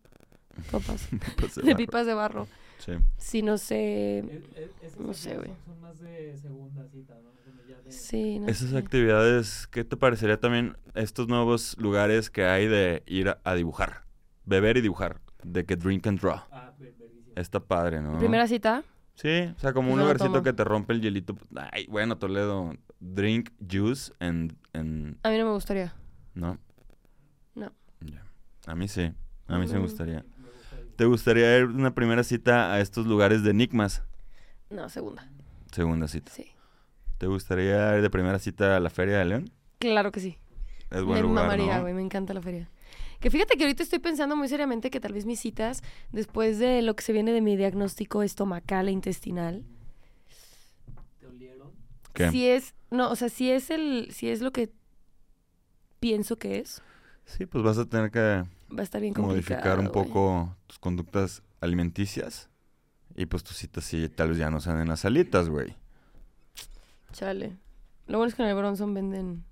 <laughs> Papas. Pues de de barro. pipas de barro. Sí. Si no sé. esas no sé, actividades güey. Son, son más de segunda cita, ¿no? Como ya de- Sí, no Esas sé. actividades, ¿qué te parecería también estos nuevos lugares que hay de ir a, a dibujar? Beber y dibujar. De que drink and draw. Ah. Está padre, ¿no? Primera cita. Sí, o sea, como un no lugarcito que te rompe el hielito. Ay, bueno, Toledo. Drink, juice and... and A mí no me gustaría. ¿No? No. A mí sí. A mí sí me Mm. gustaría. ¿Te gustaría ir una primera cita a estos lugares de enigmas? No, segunda. Segunda cita. Sí. ¿Te gustaría ir de primera cita a la Feria de León? Claro que sí. Es buen me lugar, mamaría, ¿no? güey. Me encanta la feria. Que fíjate que ahorita estoy pensando muy seriamente que tal vez mis citas, después de lo que se viene de mi diagnóstico estomacal e intestinal, ¿Te olieron? ¿Qué? si es, no, o sea, si es el, si es lo que pienso que es, Sí, pues vas a tener que va a estar bien complicado. modificar un poco tus conductas alimenticias. Y pues tus citas sí tal vez ya no sean en las salitas, güey. Chale. Lo bueno es que en el Bronson venden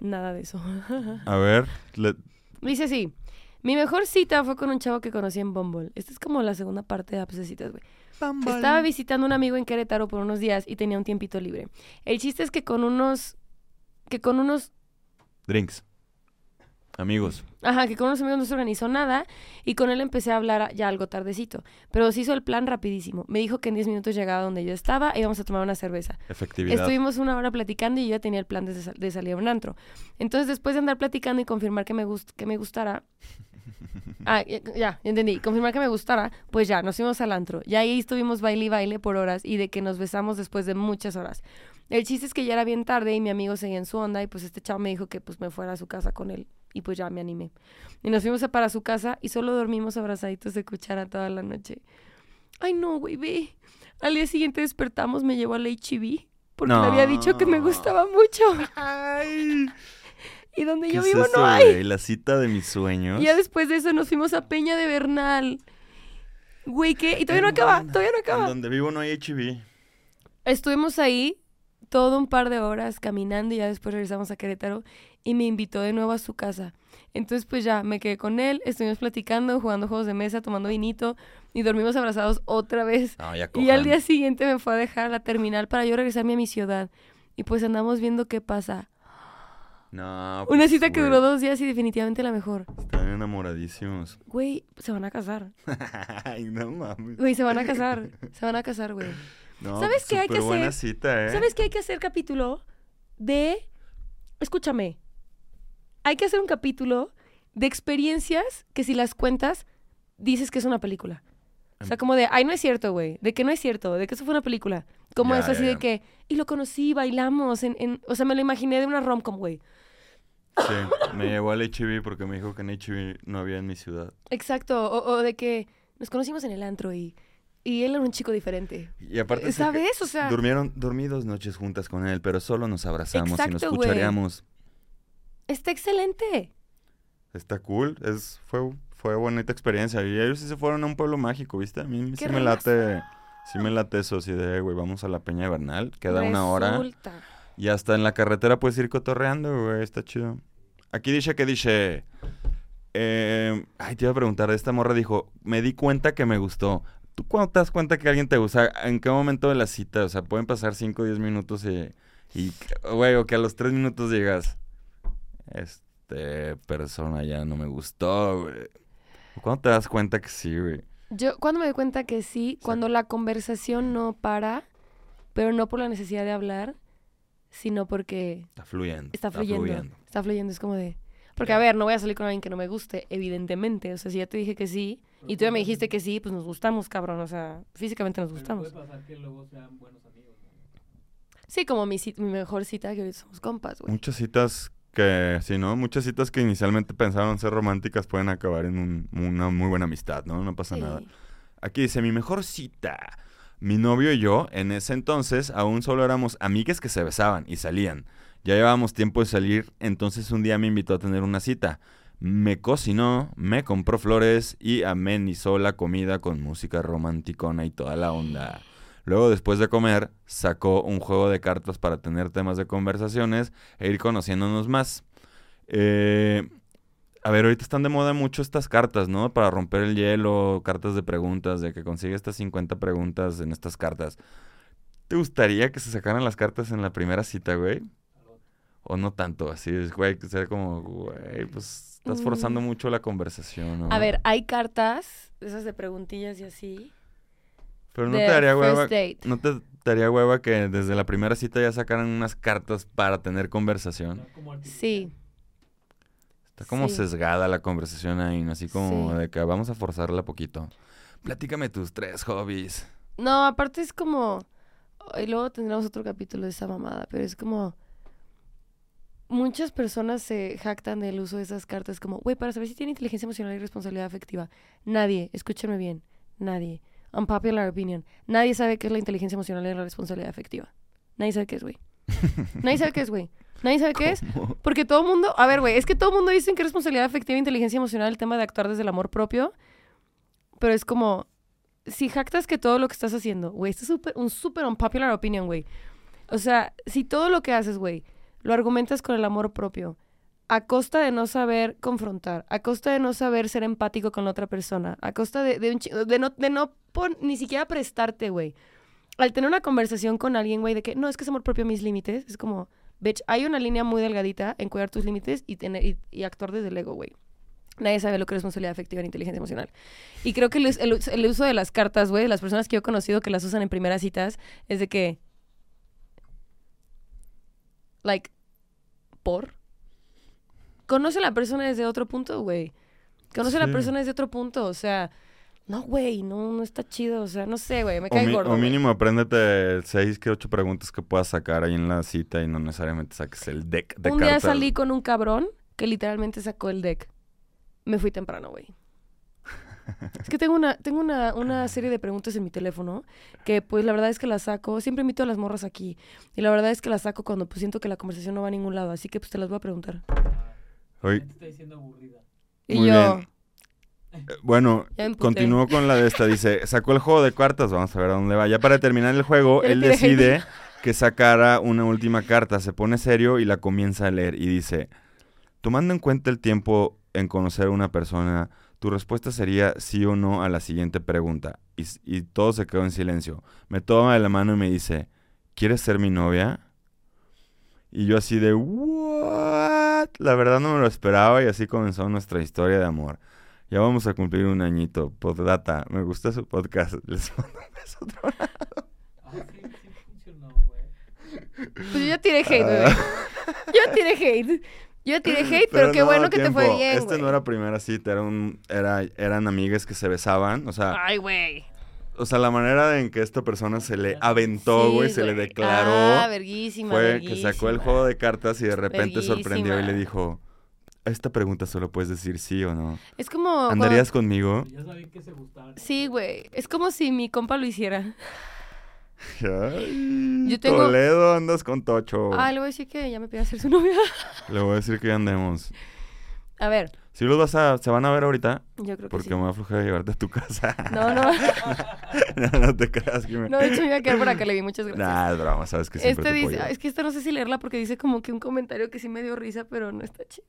nada de eso. <laughs> A ver, le- Dice así. Mi mejor cita fue con un chavo que conocí en Bumble. Esta es como la segunda parte de apps de citas, güey. Estaba visitando a un amigo en Querétaro por unos días y tenía un tiempito libre. El chiste es que con unos... Que con unos... Drinks. Amigos. Ajá, que con unos amigos no se organizó nada y con él empecé a hablar ya algo tardecito. Pero se hizo el plan rapidísimo. Me dijo que en 10 minutos llegaba donde yo estaba e íbamos a tomar una cerveza. Efectividad. Estuvimos una hora platicando y yo ya tenía el plan de, sal- de salir a un antro. Entonces, después de andar platicando y confirmar que me, gust que me gustara... <laughs> Ah, ya, ya, ya entendí. Confirmar que me gustara, pues ya, nos fuimos al antro. Y ahí estuvimos baile y baile por horas y de que nos besamos después de muchas horas. El chiste es que ya era bien tarde y mi amigo seguía en su onda y pues este chavo me dijo que pues me fuera a su casa con él. Y pues ya me animé. Y nos fuimos a para su casa y solo dormimos abrazaditos de cuchara toda la noche. Ay, no, güey, ve. Al día siguiente despertamos, me llevó al HIV porque le había dicho que me No. gustaba mucho. Ay, <laughs> Y donde ¿qué yo es vivo eso, no hay. La cita de mis sueños. Y ya después de eso nos fuimos a Peña de Bernal. Güey, ¿qué? Y todavía no ¿En acaba, todavía no En acaba. donde vivo no hay HIV. Estuvimos ahí todo un par de horas caminando y ya después regresamos a Querétaro y me invitó de nuevo a su casa. Entonces pues ya me quedé con él, estuvimos platicando, jugando juegos de mesa, tomando vinito y dormimos abrazados otra vez. No, ya Y al día siguiente me fue a dejar la terminal para yo regresarme a mi ciudad. Y pues andamos viendo qué pasa. No, Una pues, cita que duró dos días y definitivamente la mejor. Están enamoradísimos. Güey, se van a casar. <laughs> Ay, no mames. Güey, se van a casar. Se van a casar, güey. No, ¿Sabes qué hay que superbuena hacer? cita, ¿eh? ¿Sabes qué hay que hacer capítulo? De. Escúchame. Hay que hacer un capítulo de experiencias que si las cuentas, dices que es una película. O Em. sea, como de, ay, no es cierto, güey. De que no es cierto, de que eso fue una película. Como Ya, eso, así ya, de que, y lo conocí, bailamos, en, en- o sea, me lo imaginé de una rom-com, güey. Sí, me llevó al HIV porque me dijo que en HIV no había en mi ciudad. Exacto, o, o de que nos conocimos en el antro y, y él era un chico diferente. Y aparte ¿Sabes? O sea, durmieron, dormí dos noches juntas con él, pero solo nos abrazamos y nos cuchareamos. está excelente. Está cool, es, fue, fue bonita experiencia. Y ellos sí se fueron a un pueblo mágico, ¿viste? A mí sí me late, sí me late eso, así de, güey, vamos a la Peña de Bernal, queda una hora. Y hasta en la carretera puedes ir cotorreando, güey, está chido. Aquí dice que dice... eh, ay, te iba a preguntar, esta morra dijo, me di cuenta que me gustó. ¿Tú cuándo te das cuenta que alguien te gusta? ¿En qué momento de la cita? O sea, pueden pasar 5 o 10 minutos y, y, güey, o que a los 3 minutos llegas, este persona ya no me gustó, güey. ¿Cuándo te das cuenta que sí, güey? Yo, cuando me doy cuenta que sí, cuando la conversación no para, pero no por la necesidad de hablar, sino porque Está fluyendo. está fluyendo. Está fluyendo, es como de... Porque, a ver, no voy a salir con alguien que no me guste, evidentemente. O sea, si ya te dije que sí, y tú ya me dijiste que sí, pues nos gustamos, cabrón. O sea, físicamente nos gustamos. Puede pasar que luego sean buenos amigos. ¿no? Sí, como mi, mejor cita, que ahorita somos compas, güey. Muchas citas que, sí, ¿no? Muchas citas que inicialmente pensaron ser románticas pueden acabar en un- una muy buena amistad, ¿no? No pasa Sí. nada. Aquí dice, mi mejor cita. Mi novio y yo, en ese entonces, aún solo éramos amigas que se besaban y salían. Ya llevábamos tiempo de salir, entonces un día me invitó a tener una cita. Me cocinó, me compró flores y amenizó la comida con música romanticona y toda la onda. Luego, después de comer, sacó un juego de cartas para tener temas de conversaciones e ir conociéndonos más. Eh, a ver, ahorita están de moda mucho estas cartas, ¿no? Para romper el hielo, cartas de preguntas, de que consigue estas 50 preguntas en estas cartas. ¿Te gustaría que se sacaran las cartas en la primera cita, güey? O no tanto, así es, güey, que sea como, güey, pues estás forzando Mm. mucho la conversación, ¿no? A ver, hay cartas, esas de preguntillas y así. Pero no te daría hueva, date. no te daría hueva que desde la primera cita ya sacaran unas cartas para tener conversación. Sí. Está como Sí. sesgada la conversación ahí, así como Sí. de que vamos a forzarla poquito. Platícame tus tres hobbies. No, aparte es como. Y luego tendremos otro capítulo de esa mamada, pero es como. Muchas personas se jactan del uso de esas cartas como, güey, para saber si tiene inteligencia emocional y responsabilidad afectiva. Nadie, escúchenme bien, nadie. Unpopular opinion. Nadie sabe qué es la inteligencia emocional y la responsabilidad afectiva. Nadie sabe qué es, güey. Nadie sabe qué es, güey. Nadie sabe qué es. Porque todo el mundo, a ver, güey, es que todo el mundo dice que responsabilidad afectiva e inteligencia emocional el tema de actuar desde el amor propio, pero es como, si jactas que todo lo que estás haciendo, güey, esto es un súper unpopular opinion, güey. O sea, si todo lo que haces, güey, lo argumentas con el amor propio, a costa de no saber confrontar, a costa de no saber ser empático con la otra persona, a costa de, de, de no, de no ni siquiera prestarte, güey. Al tener una conversación con alguien, güey, de que no, es que es amor propio mis límites, es como, bitch, hay una línea muy delgadita en cuidar tus límites y, tener, y, y actuar desde el ego, güey. Nadie sabe lo que es responsabilidad afectiva en inteligencia emocional. Y creo que el, el us- el uso de las cartas, güey, las personas que yo he conocido que las usan en primeras citas, es de que. Like, ¿por? Conoce a la persona desde otro punto, güey. Conoce a la persona desde otro punto, o sea. No, güey, no, no está chido, o sea, no sé, güey, me O, cae mi- gordo. o mínimo apréndete seis que ocho preguntas que puedas sacar ahí en la cita y no necesariamente saques el deck de Un día salí con un cabrón que literalmente sacó el deck. Me fui temprano, güey. Es que tengo una, tengo una, una serie de preguntas en mi teléfono que pues la verdad es que las saco, siempre invito a las morras aquí y la verdad es que las saco cuando pues siento que la conversación no va a ningún lado, así que pues te las voy a preguntar. Oye, Te está diciendo aburrida. Y Muy yo, bien. <laughs> eh, bueno, continúo con la de esta. Dice, sacó el juego de cartas, vamos a ver a dónde va. Ya para terminar el juego, él decide que sacara una última carta, se pone serio y la comienza a leer y dice, tomando en cuenta el tiempo en conocer a una persona, tu respuesta sería sí o no a la siguiente pregunta. Y, y todo se quedó en silencio. Me toma de la mano y me dice, ¿quieres ser mi novia? Y yo así de, ¿what? La verdad no me lo esperaba y así comenzó nuestra historia de amor. Ya vamos a cumplir un añito. Postdata, me gusta su podcast. <laughs> Les mando un beso. otro lado. Ah, sí, sí funcionó, güey. pues yo ya tiré hate, Ah. güey. Yo tiré hate. Yo tiré hate, pero, qué no, bueno que te fue bien, Este no era primera cita, era un, era, eran amigas que se besaban. O sea, Ay, güey. o sea, la manera en que esta persona se le aventó, Sí, güey, se le declaró. Ah, verguísima, fue que sacó el juego de cartas y de repente sorprendió y le dijo, a esta pregunta solo puedes decir sí o no. Es como... cuando- ¿Andarías conmigo? Ya sabía que se gustaban. Sí, güey. Es como si mi compa lo hiciera. <laughs> Ay, Yo tengo- Toledo, andas con Tocho. Ah, le voy a decir que ya me pide hacer su <laughs> novia. Le voy a decir que andemos. A ver, Si los vas a, se van a ver ahorita, yo creo que porque sí. me va a aflojar llevarte a tu casa. No, no. <laughs> no, no te creas que me... No, de hecho me iba a quedar por acá, le vi muchas gracias. Nah, es broma, sabes que siempre este te dice, es que esta no sé si leerla porque dice como que un comentario que sí me dio risa, pero no está chido.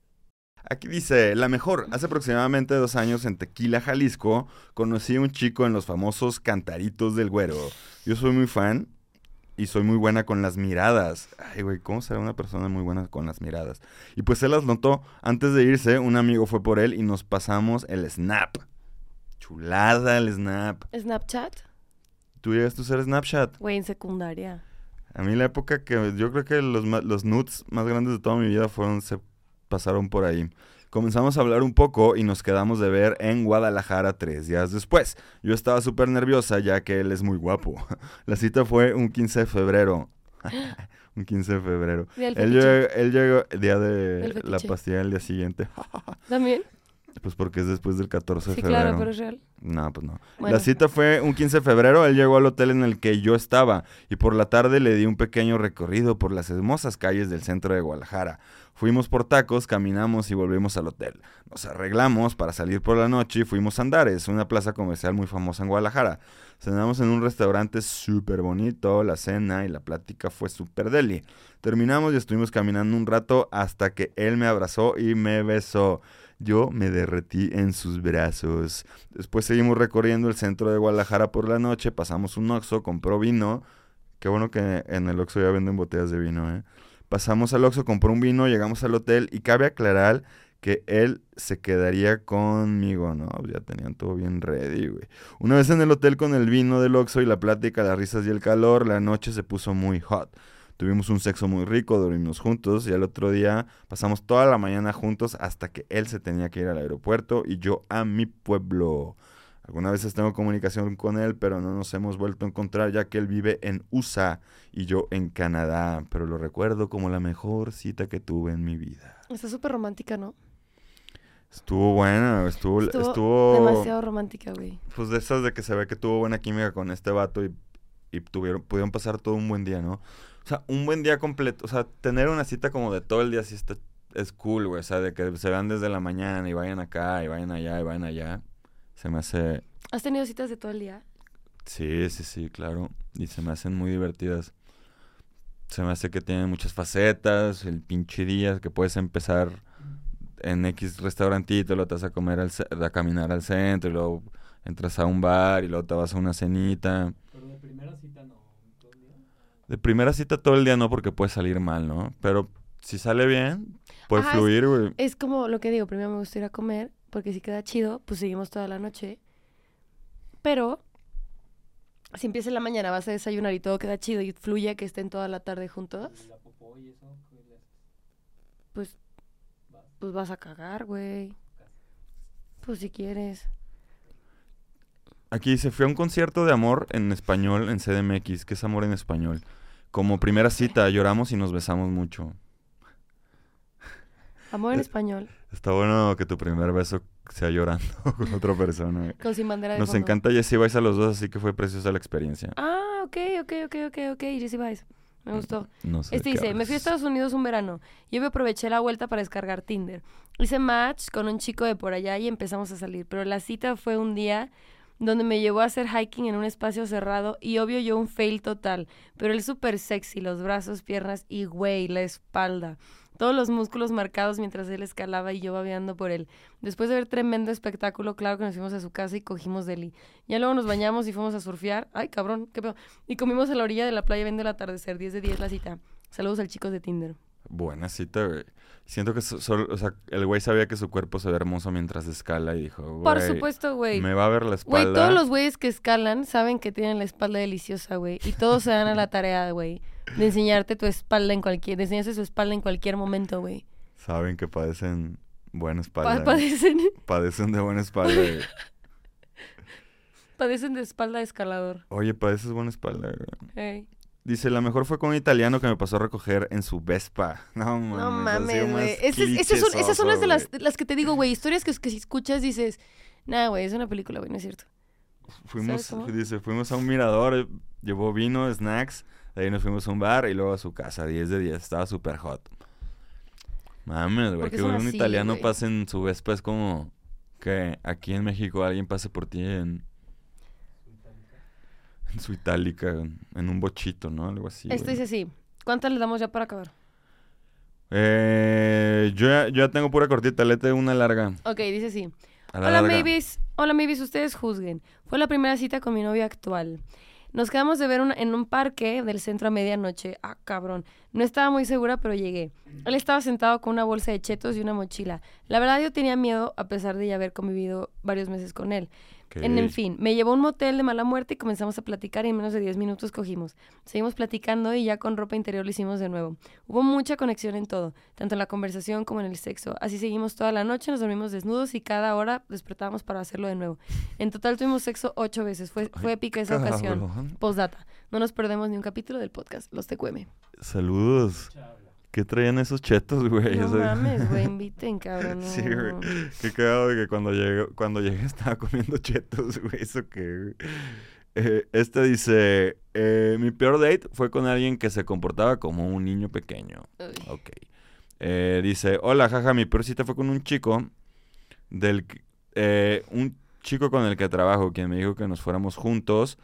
Aquí dice, la mejor. Hace aproximadamente dos años en Tequila, Jalisco, conocí a un chico en los famosos cantaritos del güero. Yo soy muy fan y soy muy buena con las miradas. Ay, güey, ¿cómo será una persona muy buena con las miradas? Y pues él las notó. Antes de irse, un amigo fue por él y nos pasamos el snap. Chulada el snap. Snapchat, ¿Tú llegaste a usar Snapchat? güey, en secundaria. A mí la época que yo creo que los, los nudes más grandes de toda mi vida fueron, pasaron por ahí. Comenzamos a hablar un poco y nos quedamos de ver en Guadalajara tres días después. Yo estaba súper nerviosa ya que él es muy guapo. <laughs> La cita fue un 15 de febrero. <laughs> un 15 de febrero. Él llegó, él llegó día de la pastilla el día siguiente. <laughs> ¿También? Pues porque es después del 14 de Sí, febrero. claro, pero es real. No, pues no. Bueno. La cita fue un 15 de febrero. Él llegó al hotel en el que yo estaba y por la tarde le di un pequeño recorrido por las hermosas calles del centro de Guadalajara. Fuimos por tacos, caminamos y volvimos al hotel. Nos arreglamos para salir por la noche y fuimos a Andares, una plaza comercial muy famosa en Guadalajara. Cenamos en un restaurante súper bonito, la cena y la plática fue súper deli. Terminamos y estuvimos caminando un rato hasta que él me abrazó y me besó. Yo me derretí en sus brazos. Después seguimos recorriendo el centro de Guadalajara por la noche, pasamos un Oxxo, compró vino. Qué bueno que en el Oxxo ya venden botellas de vino, ¿eh? Pasamos al Oxxo, compró un vino, llegamos al hotel y cabe aclarar que él se quedaría conmigo, ¿no? Ya tenían todo bien ready, güey. Una vez en el hotel con el vino del Oxxo y la plática, las risas y el calor, la noche se puso muy hot. Tuvimos un sexo muy rico, dormimos juntos y al otro día pasamos toda la mañana juntos hasta que él se tenía que ir al aeropuerto y yo a mi pueblo. Algunas veces tengo comunicación con él, pero no nos hemos vuelto a encontrar ya que él vive en USA y yo en Canadá, pero lo recuerdo como la mejor cita que tuve en mi vida. Está súper romántica, ¿no? Estuvo buena, estuvo, Estuvo estuvo, Demasiado romántica, güey. pues de esas de que se ve que tuvo buena química con este vato y, y tuvieron, pudieron pasar todo un buen día, ¿no? O sea, un buen día completo, o sea, tener una cita como de todo el día sí está, es cool, güey, o sea, de que se vean desde la mañana y vayan acá y vayan allá y vayan allá, se me hace, ¿Has tenido citas de todo el día? sí, sí, sí, claro, y se me hacen muy divertidas. Se me hace que tienen muchas facetas, el pinche día que puedes empezar en X restaurantito, luego te vas a comer, al, a caminar al centro, y luego entras a un bar, y luego te vas a una cenita. Pero de primera cita no. todo el día. De primera cita todo el día no, porque puede salir mal, ¿no? Pero si sale bien, puede Ajá, fluir, güey. Es como lo que digo, primero me gusta ir a comer, porque si queda chido, pues seguimos toda la noche. Pero si empieza en la mañana, vas a desayunar y todo queda chido y fluye que estén toda la tarde juntos, Y la popó y eso. pues, pues vas a cagar, güey. Pues si quieres. Aquí dice, fui a un concierto de amor en español en CDMX, que es amor en español. Como primera cita, lloramos y nos besamos mucho. Amor en Eh, español, Está bueno que tu primer beso sea llorando <laughs> con otra persona. <laughs> con sin bandera de Nos fondo. encanta Jessie Vice a los dos, así que fue preciosa la experiencia. Ah, ok, ok, ok, ok, ok, Jesse Vice. Me gustó. No sé. Este dice, me fui a. Estados Unidos un verano. Yo me aproveché la vuelta para descargar Tinder. Hice match con un chico de por allá y empezamos a salir. Pero la cita fue un día donde me llevó a hacer hiking en un espacio cerrado y obvio yo un fail total. Pero él súper sexy, los brazos, piernas y güey, la espalda. Todos los músculos marcados mientras él escalaba y yo babeando por él. Después de ver tremendo espectáculo, claro que nos fuimos a su casa y cogimos deli. Ya luego nos bañamos y fuimos a surfear. Ay, cabrón, qué pedo. Y comimos a la orilla de la playa viendo el atardecer. 10 de 10 la cita. Saludos al chicos de Tinder. Buena cita, güey. Siento que so- solo, o sea, el güey sabía que su cuerpo se ve hermoso mientras escala y dijo, Por "Güey, supuesto, güey. Me va a ver la espalda. Güey, todos los güeyes que escalan saben que tienen la espalda deliciosa, güey. Y todos se dan a la tarea, güey, de enseñarte tu espalda en cualquier... De enseñarse su espalda en cualquier momento, güey. Saben que padecen buena Pa- espalda. güey. padecen, <laughs> Padecen de buena espalda. güey. padecen de espalda de escalador. Oye, padeces buena espalda. güey. Ey. Dice, la mejor fue con un italiano que me pasó a recoger en su Vespa. <laughs> No mames. No mames, güey. Esas, son, esas son las de las, que te digo, güey. Historias que, que si escuchas dices, nah, güey, es una película, güey, no es cierto. Fuimos, dice, fuimos a un mirador, llevó vino, snacks, de ahí nos fuimos a un bar y luego a su casa, 10 de 10, estaba súper hot. Mames, güey, que un así, italiano pase en su Vespa es como que aquí en México alguien pase por ti en, en su itálica, en un bochito, ¿no? Algo así. Esto dice así. ¿Cuántas le damos ya para acabar? Eh, yo, ya, yo ya tengo pura cortita, lete una larga. Ok, dice así. La Hola, larga. babies. Hola, babies. Ustedes juzguen. Fue la primera cita con mi novio actual. Nos quedamos de ver una- en un parque del centro a medianoche. Ah, cabrón. No estaba muy segura, pero llegué. Él estaba sentado con una bolsa de chetos y una mochila. La verdad, yo tenía miedo, a pesar de ya haber convivido varios meses con él. En, fin, me llevó a un motel de mala muerte y comenzamos a platicar y en menos de 10 minutos cogimos. Seguimos platicando y ya con ropa interior lo hicimos de nuevo. Hubo mucha conexión en todo, tanto en la conversación como en el sexo. Así seguimos toda la noche, nos dormimos desnudos y cada hora despertábamos para hacerlo de nuevo. En total tuvimos sexo ocho veces. Fue, fue épica esa ocasión. Postdata. No nos perdemos ni un capítulo del podcast. Los tecueme. Saludos. ¿Qué traían esos chetos, <laughs> güey? No mames, güey. <laughs> Inviten, cabrón. Sí, güey. Qué cagado de que cuando llegué, cuando llegué <laughs> estaba comiendo chetos, güey. Eso que. Eh, este dice: eh, Mi peor date fue con alguien que se comportaba como un niño pequeño. Uy. Ok. Eh, dice: Hola, jaja, mi peor cita fue con un chico. Del. eh, un chico con el que trabajo, quien me dijo que nos fuéramos juntos.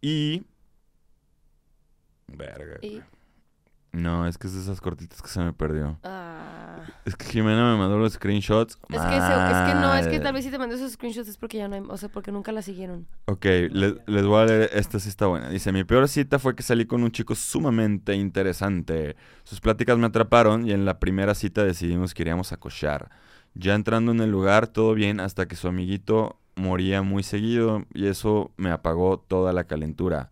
Y. Verga. Y- No, es que es de esas cortitas que se me perdió. ah. Es que Jimena me mandó los screenshots. Es que, se- es que no, es que tal vez si te mandó esos screenshots es porque ya no hay, o sea, porque nunca la siguieron. Ok, le- les voy a leer, esta sí está buena. Dice, mi peor cita fue que salí con un chico sumamente interesante. Sus pláticas me atraparon y en la primera cita decidimos que iríamos a cochar. Ya entrando en el lugar, todo bien, hasta que su amiguito moría muy seguido y eso me apagó toda la calentura.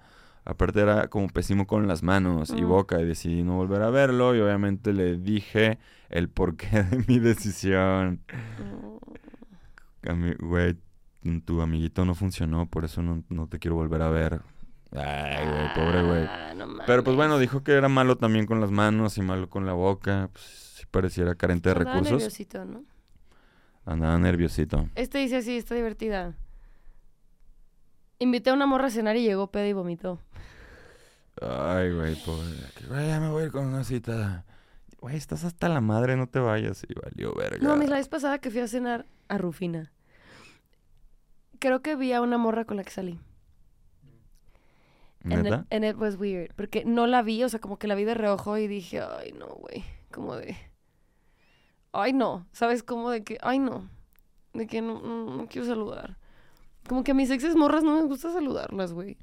Aparte era como pésimo con las manos y Mm. boca y decidí no volver a verlo y obviamente le dije el porqué <laughs> de mi decisión. Güey, tu amiguito no funcionó, por eso no, no te quiero volver a ver. Ay, güey, pobre güey. Ah, no Pero pues bueno, dijo que era malo también con las manos y malo con la boca. Pues sí pareciera carente de Andaba recursos. nerviosito, ¿no? Andaba nerviosito. Este dice así, está divertida. Invité a una morra a cenar y llegó peda y vomitó. Ay, güey, pobre. Güey, ya me voy a ir con una cita. Güey, estás hasta la madre, no te vayas. Y valió verga. No, mis la vez pasada que fui a cenar a Rufina. Creo que vi a una morra con la que salí. And it, ¿Neta? and it was weird. Porque no la vi, o sea, como que la vi de reojo y dije, ay, no, güey. Como de. ay no, ¿sabes cómo? De que, ay no, de que no, no, no quiero saludar. Como que a mis exes morras no me gusta saludarlas, güey.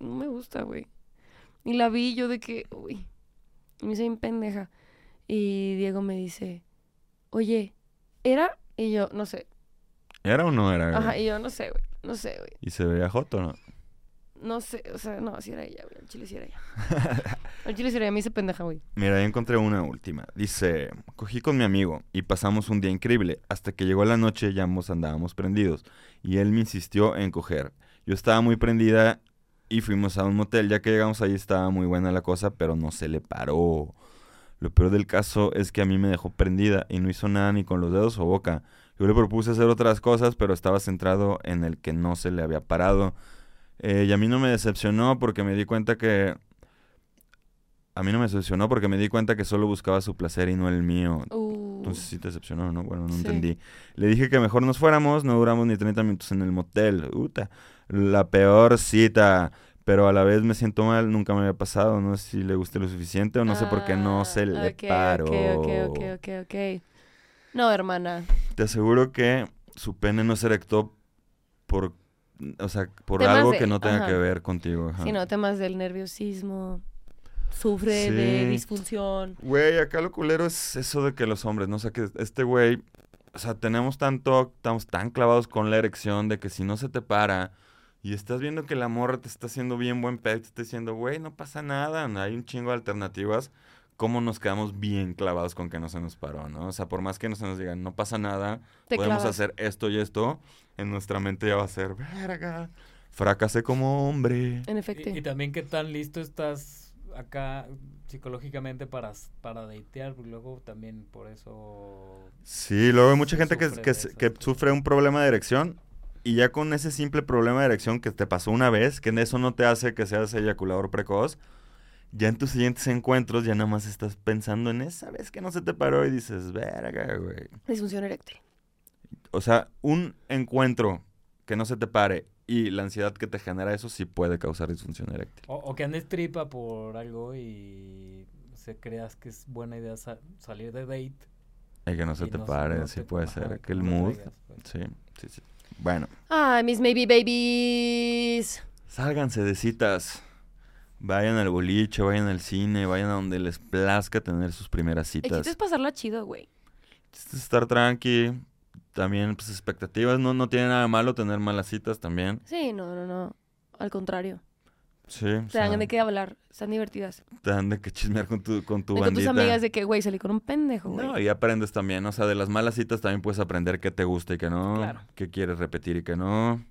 No me gusta, güey. Y la vi yo de que, uy, me hice bien pendeja. Y Diego me dice, oye, ¿era? Y yo, no sé. ¿Era o no era? güey? Ajá, y yo, no sé, güey. No sé, güey. ¿Y se veía joto o no? No sé, o sea, no, si era ella, güey. Al chile sí era ella. <laughs> Al chile sí era ella, me hice pendeja, güey. Mira, ya encontré una última. Dice, cogí con mi amigo y pasamos un día increíble. Hasta que llegó la noche ya ambos andábamos prendidos. Y él me insistió en coger. Yo estaba muy prendida y fuimos a un motel. Ya que llegamos ahí estaba muy buena la cosa, pero no se le paró. Lo peor del caso es que a mí me dejó prendida y no hizo nada ni con los dedos o boca. Yo le propuse hacer otras cosas, pero estaba centrado en el que no se le había parado. Eh, y a mí no me decepcionó porque me di cuenta que... A mí no me decepcionó porque me di cuenta que solo buscaba su placer y no el mío. Uh, Entonces sí te decepcionó, ¿no? Bueno, no Sí. entendí. Le dije que mejor nos fuéramos, no duramos ni 30 minutos en el motel. Uta, la peor cita. Pero a la vez me siento mal, nunca me había pasado. No sé si le guste lo suficiente o no sé por qué no se le Ah, ok, paró. Ok, ok, ok, ok, ok. No, hermana. Te aseguro que su pene no se erectó por, o sea, por Temas algo de- que no tenga ajá. que ver contigo. ajá. No, temas del nerviosismo. Sufre de disfunción. Güey, acá lo culero es eso de que los hombres, ¿no? O sea, que este güey, o sea, tenemos tanto, estamos tan clavados con la erección de que si no se te para y estás viendo que la morra te está haciendo bien buen pedo, te está diciendo, güey, no pasa nada, no hay un chingo de alternativas, ¿cómo nos quedamos bien clavados con que no se nos paró, ¿no? O sea, por más que no se nos digan, no pasa nada, Te podemos clavas. hacer esto y esto, en nuestra mente ya va a ser, verga, fracasé como hombre. En efecto. Y, y también qué tan listo estás acá psicológicamente para, para datear, porque luego también por eso... Sí, luego hay mucha gente que, que, que sufre un problema de erección y ya con ese simple problema de erección que te pasó una vez, que eso no te hace que seas eyaculador precoz, ya en tus siguientes encuentros ya nada más estás pensando en esa vez que no se te paró y dices, verga, güey. Disfunción eréctil. O sea, un encuentro que no se te pare y la ansiedad que te genera eso sí puede causar disfunción eréctil. O, o que andes tripa por algo y se creas que es buena idea sa- salir de date. Y que no se y te no pare, no sí te- puede ajá, ser. que el mood, traigas, pues. sí, sí, sí. Bueno. Ay, mis maybe babies. Sálganse de citas. Vayan al boliche, vayan al cine, vayan a donde les plazca tener sus primeras El citas. chiste es pasarla chido, güey. Es Estar tranqui. También, pues, expectativas. No, no tiene nada malo tener malas citas también. Sí, no, no, no. Al contrario. Sí. o Te dan sea, de qué hablar. Están divertidas. te dan de que chismear con tu, con tu Y con tus bandita. amigas de que, güey, salí con un pendejo, güey. No, y aprendes también. O sea, de las malas citas también puedes aprender qué te gusta y qué no. Claro. Qué quieres repetir y qué no.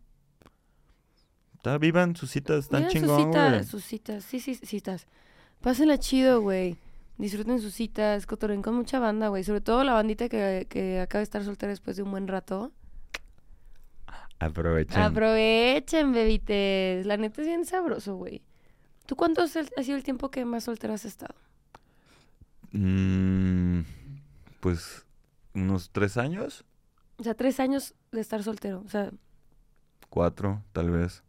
Está, vivan sus citas, están Miren chingón, sus citas, sus citas. Sí, sí, citas. Pásenla chido, güey. Disfruten sus citas, cotorren con mucha banda, güey. Sobre todo la bandita que, que acaba de estar soltera después de un buen rato. Aprovechen. Aprovechen, bebites. La neta es bien sabroso, güey. ¿Tú cuánto ha sido el tiempo que más soltera has estado? Mm, pues, unos tres años. O sea, tres años de estar soltero. O sea, Cuatro, tal vez.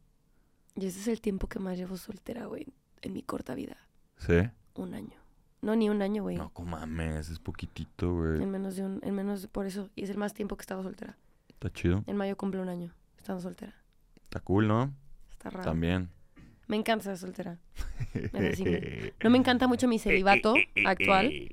y ese es el tiempo que más llevo soltera, güey. En mi corta vida. ¿Sí? Un año. No, ni un año, güey. No, como mames, es poquitito, güey. En menos de un, en menos por eso. Y es el más tiempo que he estado soltera. Está chido. En mayo cumple un año estando soltera. Está cool, ¿no? Está raro. También. Me encanta estar soltera. <laughs> Me. No me encanta mucho mi celibato actual.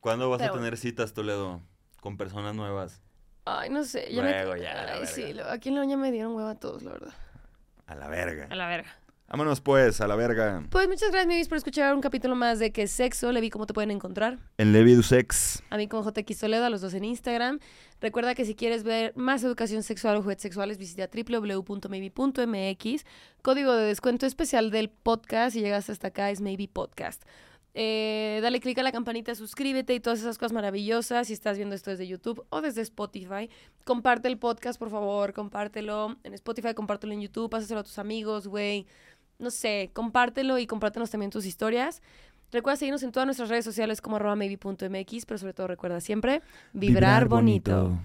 ¿Cuándo vas a tener citas, Toledo? Con personas nuevas. Ay, no sé. Ya me- Luego, ya, Ay, sí. lo- Aquí en la uña me dieron hueva a todos, la verdad. A la verga. A la verga. Vámonos pues, a la verga. Pues muchas gracias, Mivis, por escuchar un capítulo más de ¿Qué es sexo? Le vi cómo te pueden encontrar. En Levidusex. A mí como JX Toledo, a los dos en Instagram. Recuerda que si quieres ver más educación sexual o juguetes sexuales, visita www.maybe.mx. Código de descuento especial del podcast. Si llegas hasta acá es Maybe Podcast. Eh, dale click a la campanita, suscríbete y todas esas cosas maravillosas. Si estás viendo esto desde YouTube o desde Spotify, comparte el podcast, por favor. Compártelo en Spotify, compártelo en YouTube, pásaselo a tus amigos, güey. No sé, compártelo y compártenos también tus historias. Recuerda seguirnos en todas nuestras redes sociales como arroba maybe.mx, pero sobre todo recuerda siempre vibrar, bonito.